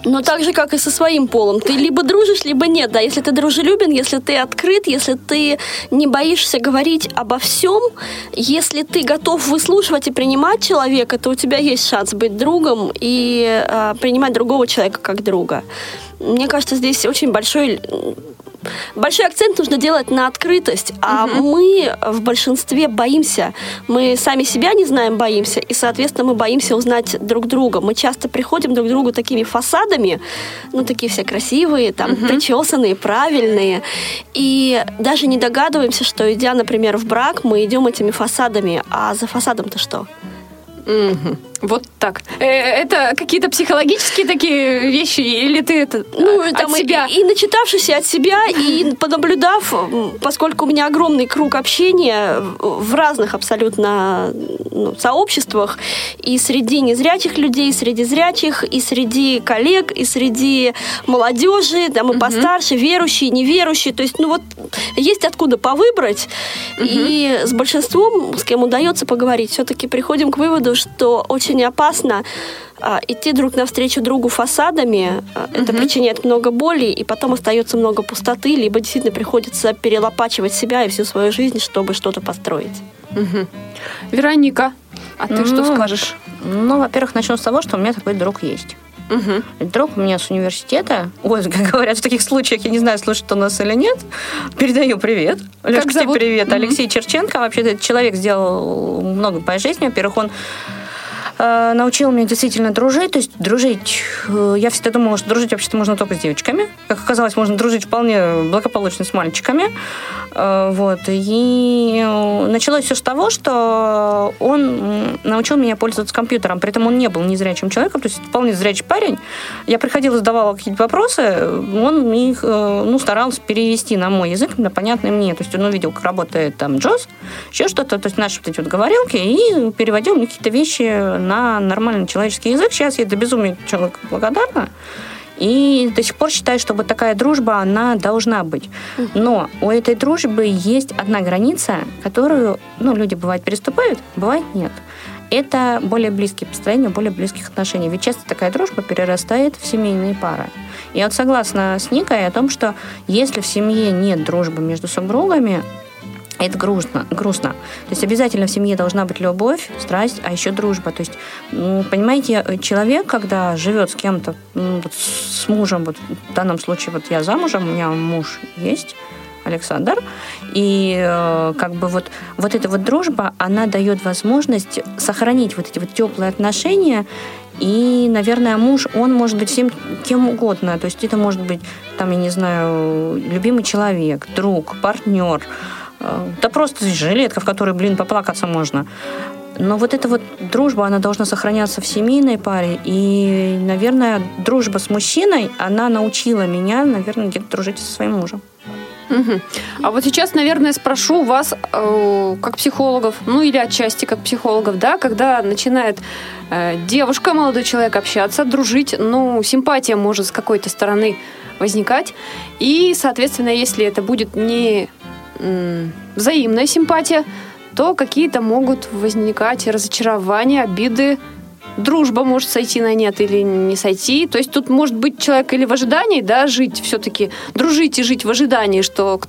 Но так же, как и со своим полом. Ты либо дружишь, либо нет. Да, если ты дружелюбен, если ты открыт, если ты не боишься говорить обо всем, если ты готов выслушивать и принимать человека, то у тебя есть шанс быть другом и а, принимать другого человека как друга. Мне кажется, здесь очень большой большой акцент нужно делать на открытость, а мы в большинстве боимся. Мы сами себя не знаем, боимся, и, соответственно, мы боимся узнать друг друга. Мы часто приходим друг к другу такими фасадами, ну, такие все красивые, там, причесанные, правильные, и даже не догадываемся, что, идя, например, в брак, мы идем этими фасадами, а за фасадом-то что? Мгм. Вот так. Э, Это какие-то психологические такие вещи, или ты это Ну, от там и- себя? И, начитавшись от себя, и понаблюдав, поскольку у меня огромный круг общения в в разных абсолютно ну, сообществах, и среди незрячих людей, и среди зрячих, и среди коллег, и среди молодежи, там и постарше, верующие, неверующие. То есть, ну вот, есть откуда повыбрать. И с большинством, с кем удается поговорить, все-таки приходим к выводу, что очень опасно а, идти друг навстречу другу фасадами, а, это причиняет много боли, и потом остается много пустоты, либо действительно приходится перелопачивать себя и всю свою жизнь, чтобы что-то построить. Мгм. Вероника, а ты что Ну, скажешь? Ну, во-первых, начну с того, что у меня такой друг есть. Мгм. Друг у меня с университета. Ой, как говорят в таких случаях, я не знаю, слушает он нас или нет. Передаю привет. Лешка, тебе привет. Мгм. Алексей Черченко. Вообще-то этот человек сделал много по жизни. Во-первых, он э, научил меня действительно дружить. То есть дружить... э, я всегда думала, что дружить вообще-то можно только с девочками. Как оказалось, можно дружить вполне благополучно с мальчиками. Э, Вот. И э, началось все с того, что он научил меня пользоваться компьютером. При этом он не был незрячим человеком, то есть вполне зрячий парень. Я приходила, задавала какие-то вопросы, он их э, ну, старался перевести на мой язык, на понятный мне. То есть он увидел, как работает там JOS, еще что-то, то есть наши вот эти вот говорилки, и переводил мне какие-то вещи на нормальный человеческий язык. Сейчас я до безумия человеку благодарна. И до сих пор считаю, что вот такая дружба, она должна быть. Но у этой дружбы есть одна граница, которую, ну, люди бывает переступают, бывает нет. Это более близкие построения более близких отношений. Ведь часто такая дружба перерастает в семейные пары. Я вот согласна с Никой о том, что если в семье нет дружбы между супругами, это грустно, грустно. То есть обязательно в семье должна быть любовь, страсть, а еще дружба. То есть, понимаете, человек, когда живет с кем-то, вот с мужем, вот в данном случае вот я замужем, у меня муж есть, Александр, и э, как бы вот, вот эта вот дружба, она дает возможность сохранить вот эти вот теплые отношения, и, наверное, муж, он может быть всем кем угодно. То есть это может быть, там, я не знаю, любимый человек, друг, партнер, э, да просто жилетка, в которой, блин, поплакаться можно. Но вот эта вот дружба, она должна сохраняться в семейной паре. И, наверное, дружба с мужчиной, она научила меня, наверное, где-то дружить со своим мужем. Мгм. А вот сейчас, наверное, спрошу вас, э, как психологов, ну или отчасти как психологов, да, когда начинает э, девушка, молодой человек общаться, дружить, ну, симпатия может с какой-то стороны возникать. И, соответственно, если это будет не взаимная симпатия, то какие-то могут возникать разочарования, обиды, дружба может сойти на нет или не сойти. То есть тут может быть человек или в ожидании, да, жить все-таки, дружить и жить в ожидании, что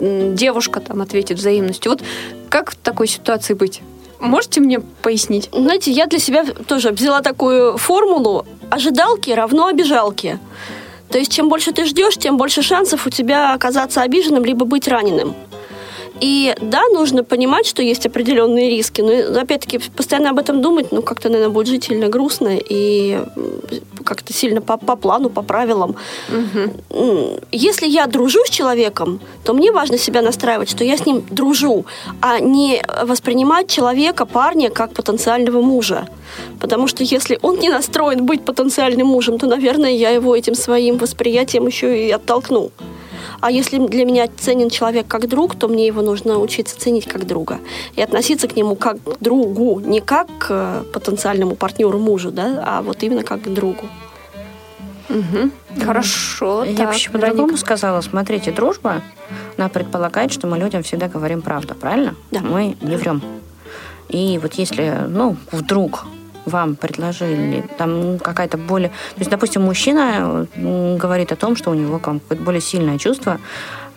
девушка там ответит взаимностью. Вот как в такой ситуации быть? Можете мне пояснить? Знаете, я для себя тоже взяла такую формулу «ожидалки равно обижалки». То есть, чем больше ты ждешь, тем больше шансов у тебя оказаться обиженным, либо быть раненым. И да, нужно понимать, что есть определенные риски, но опять-таки постоянно об этом думать, ну как-то, наверное, будет жить сильно грустно и как-то сильно по, по плану, по правилам. М, Если я дружу с человеком, то мне важно себя настраивать, что я с ним дружу, а не воспринимать человека, парня, как потенциального мужа. Потому что если он не настроен быть потенциальным мужем, то, наверное, я его этим своим восприятием еще и оттолкну. А если для меня ценен человек как друг, то мне его нужно учиться ценить как друга. И относиться к нему как к другу, не как к э, потенциальному партнеру мужу, да, а вот именно как к другу. Хорошо. Я так, вообще Вероника. по-другому сказала. Смотрите, дружба, она предполагает, что мы людям всегда говорим правду, правильно? Да. Мы не врем. И вот если, ну, вдруг вам предложили, там ну, какая-то более... То есть, допустим, мужчина м, говорит о том, что у него какое-то более сильное чувство,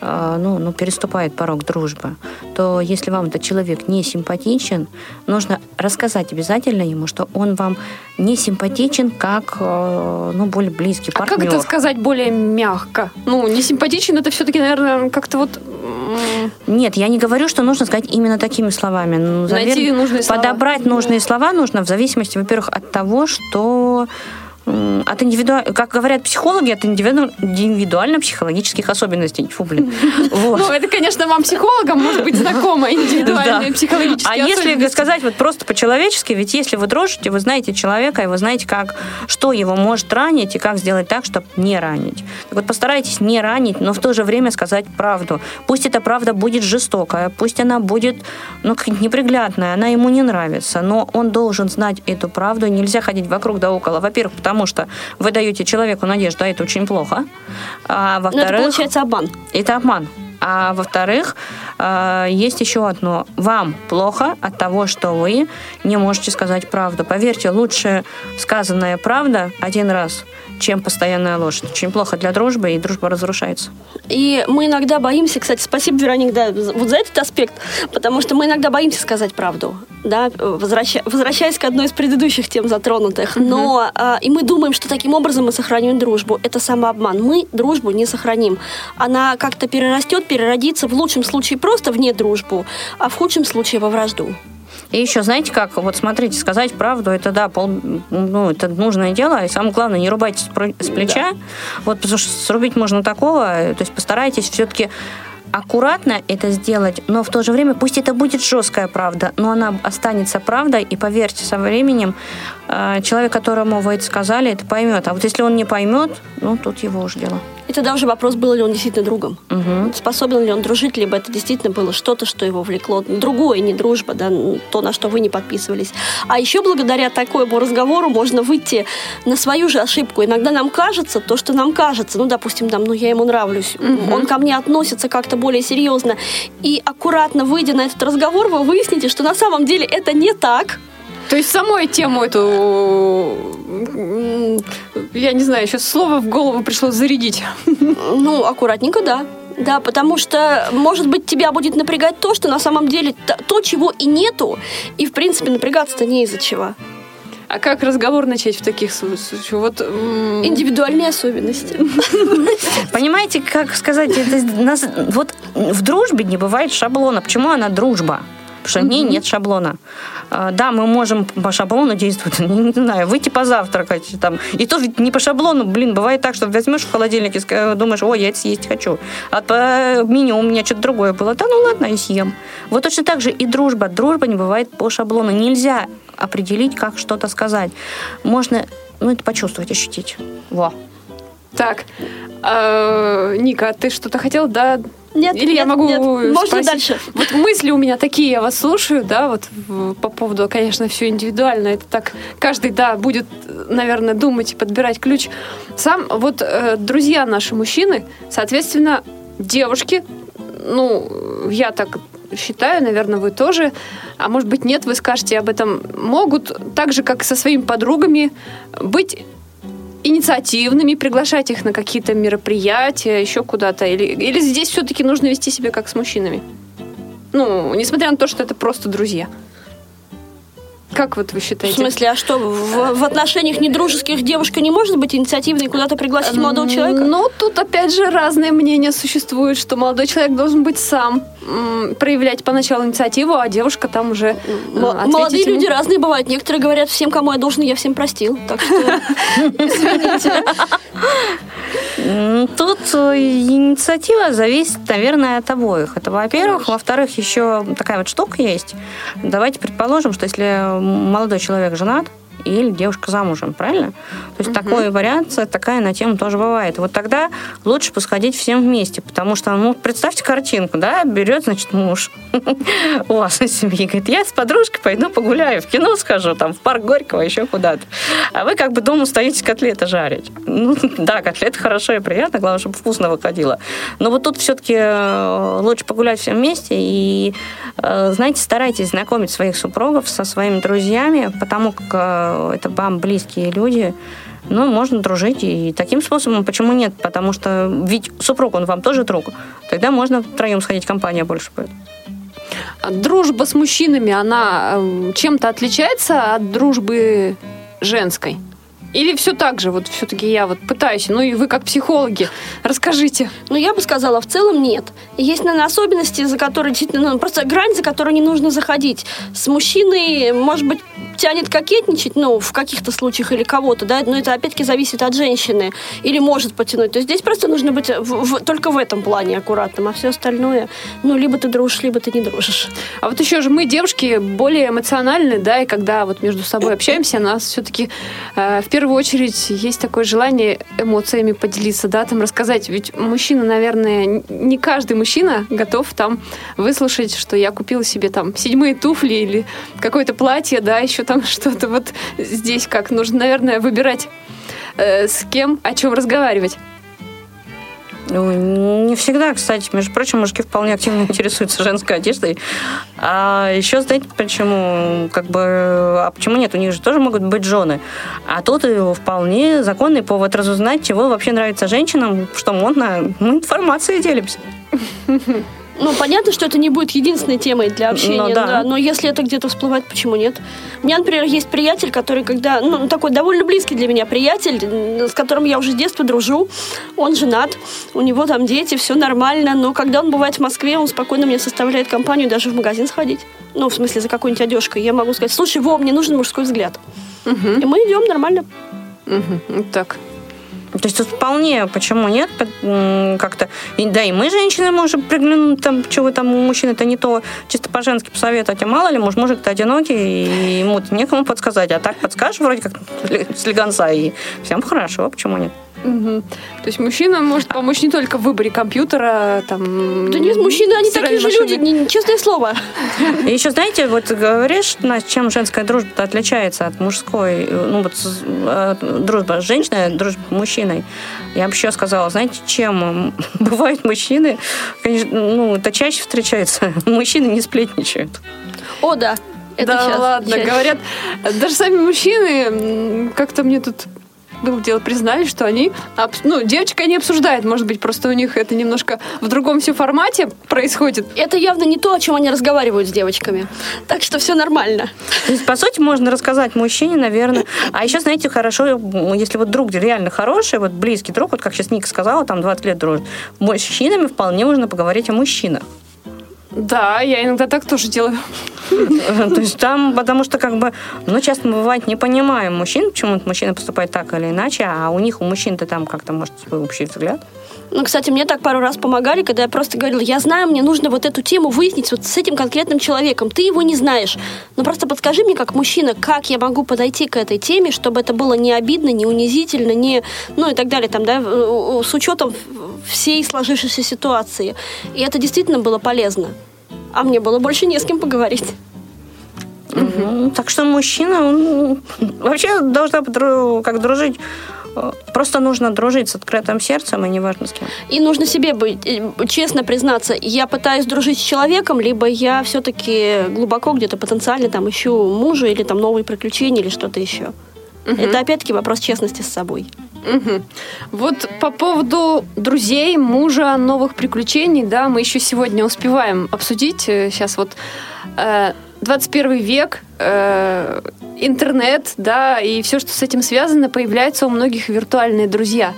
э, ну, ну, переступает порог дружбы, то если вам этот человек не симпатичен, нужно рассказать обязательно ему, что он вам не симпатичен как, э, ну, более близкий А партнер. как это сказать более мягко? Ну, не симпатичен, это все-таки, наверное, как-то вот... Нет, я не говорю, что нужно сказать именно такими словами. Ну, Найти нужные слова. Подобрать нужные слова нужно в зависимости, во-первых, от того, что от индивиду... как говорят психологи, от индивиду- индивидуально-психологических особенностей. Фу, блин. Вот. Ну, это, конечно, вам, психологам, может быть, знакомо индивидуальные Да. психологические А если особенности. сказать вот просто по-человечески, ведь если вы дружите, вы знаете человека, и вы знаете, как, что его может ранить, и как сделать так, чтобы не ранить. Так вот постарайтесь не ранить, но в то же время сказать правду. Пусть эта правда будет жестокая, пусть она будет ну, неприглядная, она ему не нравится, но он должен знать эту правду, нельзя ходить вокруг да около. Во-первых, потому что вы даете человеку надежду, а это очень плохо. А Ну, это во-вторых, получается обман. это обман. А во-вторых, э, есть еще одно. Вам плохо от того, что вы не можете сказать правду. Поверьте, лучше сказанная правда один раз, чем постоянная ложь. Очень плохо для дружбы, и дружба разрушается. И мы иногда боимся, кстати, спасибо, Вероник, да, вот за этот аспект, потому что мы иногда боимся сказать правду, да, возвраща- возвращаясь к одной из предыдущих тем затронутых. Но а, и мы думаем, что таким образом мы сохраним дружбу. Это самообман. Мы дружбу не сохраним. Она как-то перерастет, переродится в лучшем случае просто вне дружбу, а в худшем случае во вражду. И еще, знаете как, вот смотрите, сказать правду, это да, пол, ну, это нужное дело, и самое главное, не рубайте с плеча, вот, потому что срубить можно такого, то есть постарайтесь все-таки аккуратно это сделать, но в то же время пусть это будет жесткая правда, но она останется правдой, и поверьте, со временем э, человек, которому вы это сказали, это поймет. А вот если он не поймет, ну, тут его уж дело. И тогда уже вопрос, был ли он действительно другом. Мгм. Способен ли он дружить, либо это действительно было что-то, что его влекло. Другое, не дружба, да, то, на что вы не подписывались. А еще благодаря такому разговору можно выйти на свою же ошибку. Иногда нам кажется то, что нам кажется. Ну, допустим, там, ну, я ему нравлюсь. Он ко мне относится как-то более серьезно. И аккуратно выйдя на этот разговор, вы выясните, что на самом деле это не так. То есть самой тему эту, я не знаю, сейчас слово в голову пришло зарядить. Ну, аккуратненько, да. Да, потому что, может быть, тебя будет напрягать то, что на самом деле то, чего и нету, и, в принципе, напрягаться-то не из-за чего. А как разговор начать в таких случаях? Вот, м, Индивидуальные особенности. Понимаете, как сказать, это нас, вот в дружбе не бывает шаблона. Почему она дружба? Потому что в ней нет шаблона. А, Да, мы можем по шаблону действовать, не, знаю, выйти позавтракать. Там. И то ведь не по шаблону, блин, бывает так, что возьмешь в холодильнике, ска- думаешь, ой, я это съесть хочу. А по меню у меня что-то другое было. Да ну ладно, я съем. Вот точно так же и дружба. Дружба не бывает по шаблону. Нельзя определить, как что-то сказать. Можно, ну, это почувствовать, ощутить. Во. Так, а, Ника, а ты что-то хотела, да? Нет, Или я нет, могу нет. Можно спросить? дальше. Вот мысли у меня такие, я вас слушаю, да, вот по поводу, конечно, все индивидуально. Это так, каждый, да, будет, наверное, думать и подбирать ключ. Сам, вот э, друзья наши мужчины, соответственно, девушки, ну, я так считаю, наверное, вы тоже, а может быть нет, вы скажете об этом, могут так же, как и со своими подругами, быть инициативными, приглашать их на какие-то мероприятия, еще куда-то? Или, или здесь все-таки нужно вести себя как с мужчинами? Ну, несмотря на то, что это просто друзья. Как вот вы В считаете? смысле, а что, в, в отношениях недружеских девушка не может быть инициативной и куда-то пригласить молодого человека? Ну, тут опять же разные мнения существуют, что молодой человек должен быть сам, м, проявлять поначалу инициативу, а девушка там уже э, М- ответить Молодые ему. люди разные бывают. Некоторые говорят, всем, кому я должен, я всем простил. Так что, извините. Тут э, инициатива зависит, наверное, от обоих. Это во-первых. Во-вторых, еще такая вот штука есть. Давайте предположим, что если молодой человек женат, или девушка замужем, правильно? То есть такой вариант, такая на тему тоже бывает. Вот тогда лучше посходить всем вместе, потому что, ну, представьте картинку, да, берет, значит, муж у вас из семьи, говорит, я с подружкой пойду погуляю, в кино схожу, там, в парк Горького, еще куда-то. А вы как бы дома стоите котлеты жарить. Ну, да, котлеты хорошо и приятно, главное, чтобы вкусно выходило. Но вот тут все-таки лучше погулять всем вместе и, э, знаете, старайтесь знакомить своих супругов со своими друзьями, потому как э, это вам близкие люди, ну, можно дружить и таким способом. Почему нет? Потому что ведь супруг, он вам тоже друг. Тогда можно втроем сходить, компания больше будет. Дружба с мужчинами, она эм, чем-то отличается от дружбы женской? Или все так же, вот все-таки я вот пытаюсь, ну и вы как психологи, расскажите. Ну, я бы сказала, в целом нет. Есть, наверное, особенности, за которые действительно, ну, просто грань, за которую не нужно заходить. С мужчиной, может быть, тянет кокетничать, ну, в каких-то случаях или кого-то, да, но это опять-таки зависит от женщины. Или может потянуть. То есть здесь просто нужно быть в- в- только в этом плане аккуратным, а все остальное, ну, либо ты дружишь, либо ты не дружишь. А вот еще же мы, девушки, более эмоциональны, да, и когда вот между собой общаемся, нас все-таки в первую очередь есть такое желание эмоциями поделиться, да, там рассказать. Ведь мужчина, наверное, не каждый мужчина готов там выслушать, что я купила себе там седьмые туфли или какое-то платье, да, еще там что-то вот здесь как. Нужно, наверное, выбирать э, с кем, о чем разговаривать. Ну, Не всегда, кстати. Между прочим, мужики вполне активно интересуются женской одеждой. А еще, знаете, почему? Как бы, а почему нет? У них же тоже могут быть жены. А тут и вполне законный повод разузнать, чего вообще нравится женщинам, что модно. Мы информацией делимся. Ну, понятно, что это не будет единственной темой для общения, Ну, да. да, но если это где-то всплывает, почему нет? У меня, например, есть приятель, который, когда, ну, такой довольно близкий для меня приятель, с которым я уже с детства дружу, он женат, у него там дети, все нормально, но когда он бывает в Москве, он спокойно мне составляет компанию даже в магазин сходить. Ну, в смысле, за какой-нибудь одежкой. Я могу сказать, слушай, Во, мне нужен мужской взгляд. И мы идем нормально. Вот так. То есть тут вполне, почему нет, как-то, да, и мы, женщины, можем приглянуть, там, чего там у мужчины-то не то, чисто по-женски посоветовать, а мало ли, может, мужик-то одинокий, и ему некому подсказать, а так подскажешь вроде как с легонца, и всем хорошо, почему нет? Мгм. То есть мужчина может помочь не только в выборе компьютера, там... Да нет, мужчины, они такие же машины. люди, не- честное слово. И еще, знаете, вот говоришь, чем женская дружба отличается от мужской, ну вот дружба с женщиной, дружба с мужчиной. Я бы еще сказала, знаете, чем бывают мужчины, конечно, ну, это чаще встречается, мужчины не сплетничают. О, да. Это да щас, ладно, щас. говорят, даже сами мужчины, как-то мне тут было дело, признали, что они, ну, девочка не обсуждает, может быть, просто у них это немножко в другом все формате происходит. Это явно не то, о чем они разговаривают с девочками. Так что все нормально. То есть, по сути, можно рассказать мужчине, наверное. А еще, знаете, хорошо, если вот друг реально хороший, вот близкий друг, вот как сейчас Ника сказала, там 20 лет дружит, с мужчинами вполне можно поговорить о мужчинах. Да, я иногда так тоже делаю. То есть там, потому что как бы, ну, часто мы бывает не понимаем мужчин, почему мужчина поступает так или иначе, а у них, у мужчин-то там как-то, может, свой общий взгляд. Ну, кстати, мне так пару раз помогали, когда я просто говорила, я знаю, мне нужно вот эту тему выяснить вот с этим конкретным человеком. Ты его не знаешь. Но просто подскажи мне, как мужчина, как я могу подойти к этой теме, чтобы это было не обидно, не унизительно, не... Ну и так далее, там, да, с учетом всей сложившейся ситуации. И это действительно было полезно. А мне было больше не с кем поговорить. Мгм. Так что мужчина, он вообще должна как дружить. э, Просто нужно дружить с открытым сердцем, и неважно с кем. И нужно себе быть, э, честно признаться, я пытаюсь дружить с человеком, либо я все-таки глубоко где-то потенциально там ищу мужа или там новые приключения или что-то еще. Это опять-таки вопрос честности с собой. Мгм. Вот по поводу друзей, мужа, новых приключений, да, мы еще сегодня успеваем обсудить. Сейчас вот э, 21 век, э, интернет, да, и все, что с этим связано, появляются у многих виртуальные друзья.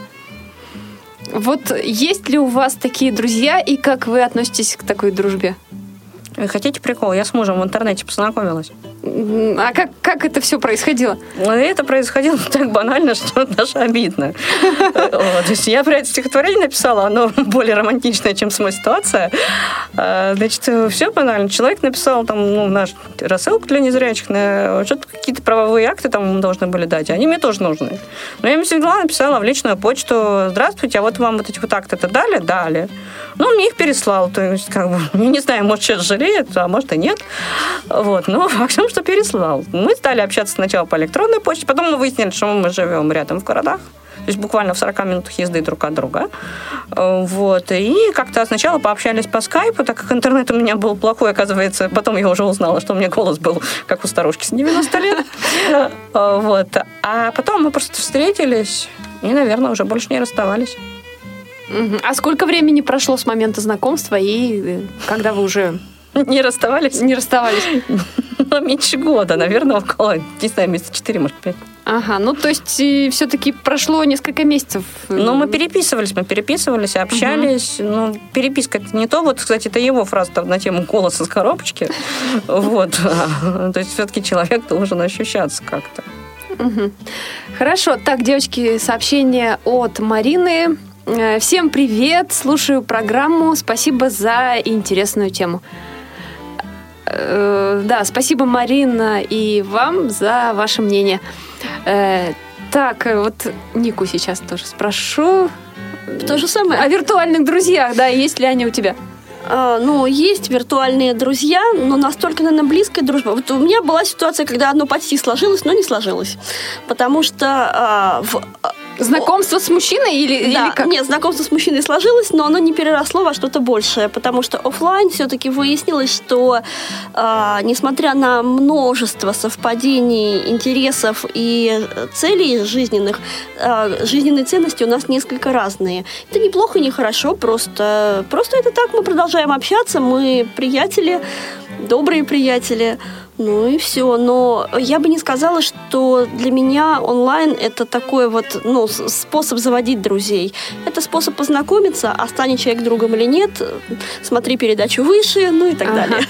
Вот есть ли у вас такие друзья, и как вы относитесь к такой дружбе? Вы Хотите прикол? Я с мужем в интернете познакомилась. А как, как это все происходило? Ну, это происходило так банально, что даже обидно. То есть я про это стихотворение написала, оно более романтичное, чем сама ситуация. А, Значит, все банально. Человек написал там, ну, наш рассылку для незрячих, что-то какие-то правовые акты там должны были дать, они мне тоже нужны. Но я ему всегда написала в личную почту, здравствуйте, а вот вам вот эти вот акты-то дали? Дали. Ну, он мне их переслал. То есть, как бы, не знаю, может, сейчас жалеет, а может и нет. Вот. Но факт в том, что переслал. Мы стали общаться сначала по электронной почте, потом мы выяснили, что мы живем рядом в городах. то есть буквально в 40 минутах езды друг от друга. Э, Вот. И как-то сначала пообщались по скайпу, так как интернет у меня был плохой, оказывается, потом я уже узнала, что у меня голос был как у старушки с 90 лет. Э, Вот. А потом мы просто встретились и, наверное, уже больше не расставались. А сколько времени прошло с момента знакомства и э, когда вы уже Не расставались? не расставались? Ну, меньше года, наверное, около, не знаю, месяца 4, может, 5. Ага, ну то есть все-таки прошло несколько месяцев. Ну, мы переписывались, мы переписывались, общались. Ну, переписка это не то. Вот, кстати, это его фраза на тему голоса с коробочки. Вот. То есть все-таки человек должен ощущаться как-то. Хорошо. Так, девочки, сообщение от Марины. Э, Всем привет, слушаю программу. Спасибо за интересную тему. Э, Да, спасибо, Марина, и вам за ваше мнение. Э, Так, э, вот Нику сейчас тоже спрошу. То же самое. О виртуальных друзьях, да, есть ли они у тебя? А, ну, есть виртуальные друзья, но настолько, наверное, близкая дружба. Вот у меня была ситуация, когда одно почти сложилось, но не сложилось. Потому что а, в, Знакомство с мужчиной или, да, или как? нет, знакомство с мужчиной сложилось, но оно не переросло во что-то большее, потому что офлайн все-таки выяснилось, что а, несмотря на множество совпадений, интересов и целей жизненных, а, жизненные ценности у нас несколько разные. Это неплохо, не хорошо, просто, просто это так, мы продолжаем общаться, мы приятели, добрые приятели. Ну и все. Но я бы не сказала, что для меня онлайн это такой вот ну, способ заводить друзей. Это способ познакомиться, а станет человек другом или нет, смотри передачу выше, ну и так Ага. далее.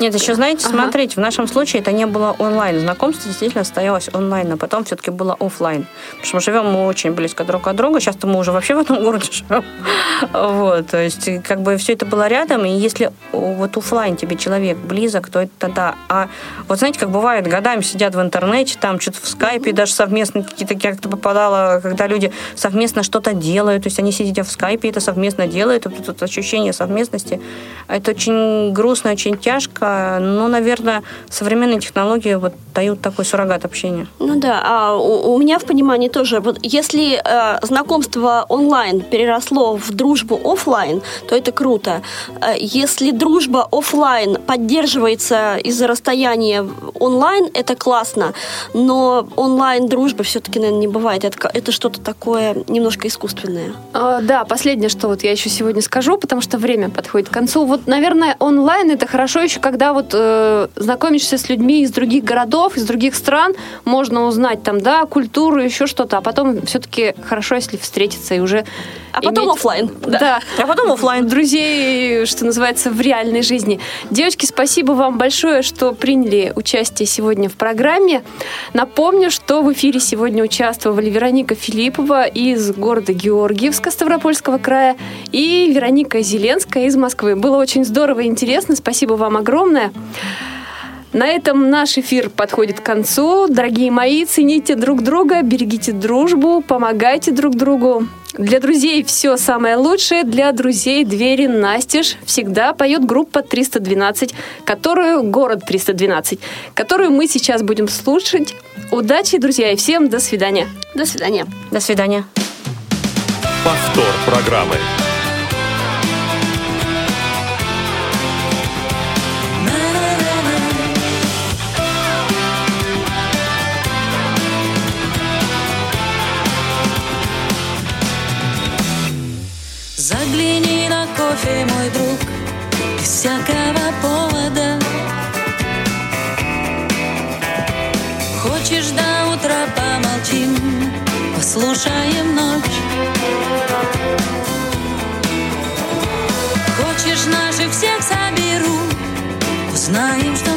Нет, еще, знаете, Ага. смотрите, в нашем случае это не было онлайн. Знакомство действительно состоялось онлайн, а потом все-таки было офлайн. Потому что мы живем мы очень близко друг от друга. Сейчас-то мы уже вообще в этом городе живем. Вот, то есть, как бы все это было рядом, и если вот офлайн тебе человек близок, то это да. А вот знаете, как бывает, годами сидят в интернете, там что-то в скайпе даже совместно какие-то, как-то попадала, когда люди совместно что-то делают, то есть они сидят в скайпе, это совместно делают, вот это ощущение совместности, это очень грустно, очень тяжко, но, наверное, современные технологии вот дают такой суррогат общения. Ну да, а у, у меня в понимании тоже, вот если э, знакомство онлайн переросло в дружбу офлайн, то это круто. Э, если дружба офлайн поддерживается из-за расстояния в- онлайн, это классно. Но онлайн дружбы все-таки, наверное, не бывает. Это, это что-то такое немножко искусственное. А, Да, последнее, что вот я еще сегодня скажу, потому что время подходит к концу. Вот, наверное, онлайн это хорошо еще, когда вот э, знакомишься с людьми из других городов, из других стран, можно узнать там, да, культуру, еще что-то, а потом все-таки хорошо, если встретиться и уже А потом иметь- офлайн. Да. А потом офлайн. Друзей, что называется, в реальной жизни. Девочки, спасибо вам большое, что приняли участие сегодня в программе. Напомню, что в эфире сегодня участвовали Вероника Филиппова из города Георгиевска Ставропольского края и Вероника Зеленская из Москвы. Было очень здорово и интересно. Спасибо вам огромное. На этом наш эфир подходит к концу. Дорогие мои, цените друг друга, берегите дружбу, помогайте друг другу. Для друзей все самое лучшее, для друзей двери настежь всегда поет группа 312, которую город 312, которую мы сейчас будем слушать. Удачи, друзья, и всем до свидания. До свидания. До свидания. Повтор программы. Загляни на кофе, мой друг, без всякого повода. Хочешь до утра помолчим, послушаем ночь. Хочешь наших всех соберу, узнаем, что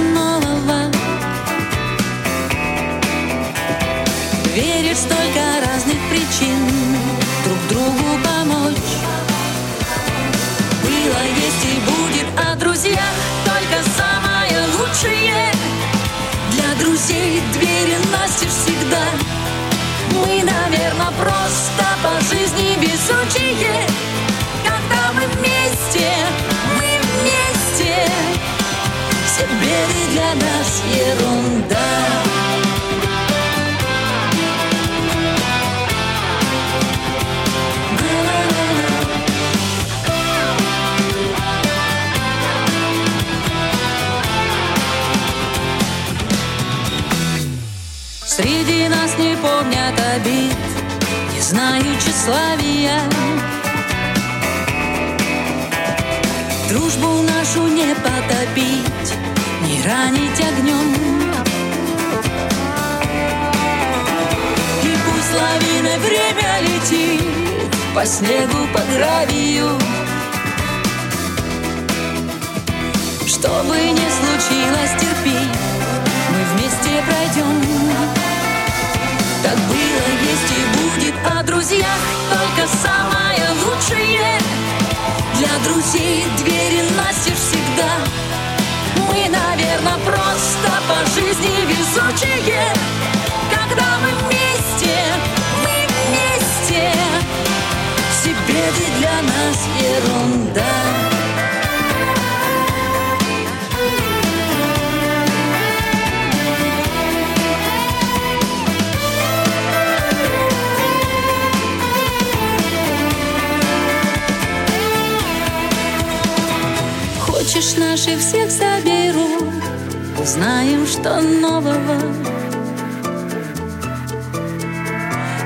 настежь всегда. Мы, наверное, просто по жизни везучие. Когда мы вместе, мы вместе. Все беды для нас ерунда. Обид Не знаю тщеславия Дружбу нашу не потопить Не ранить огнем. И пусть лавиной время летит По снегу, по гравию. Что бы ни случилось, везучие Когда мы вместе, мы вместе. Все беды для нас ерунда что нового.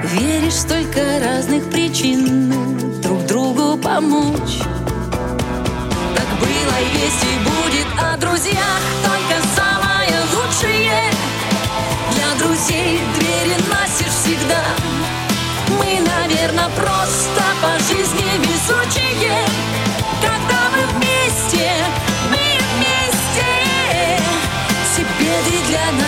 Веришь, столько разных причин Друг другу помочь. Так было, есть и будет О друзьях только самое лучшее. Для друзей двери настежь всегда. Мы, наверное, просто по жизни везучие для нас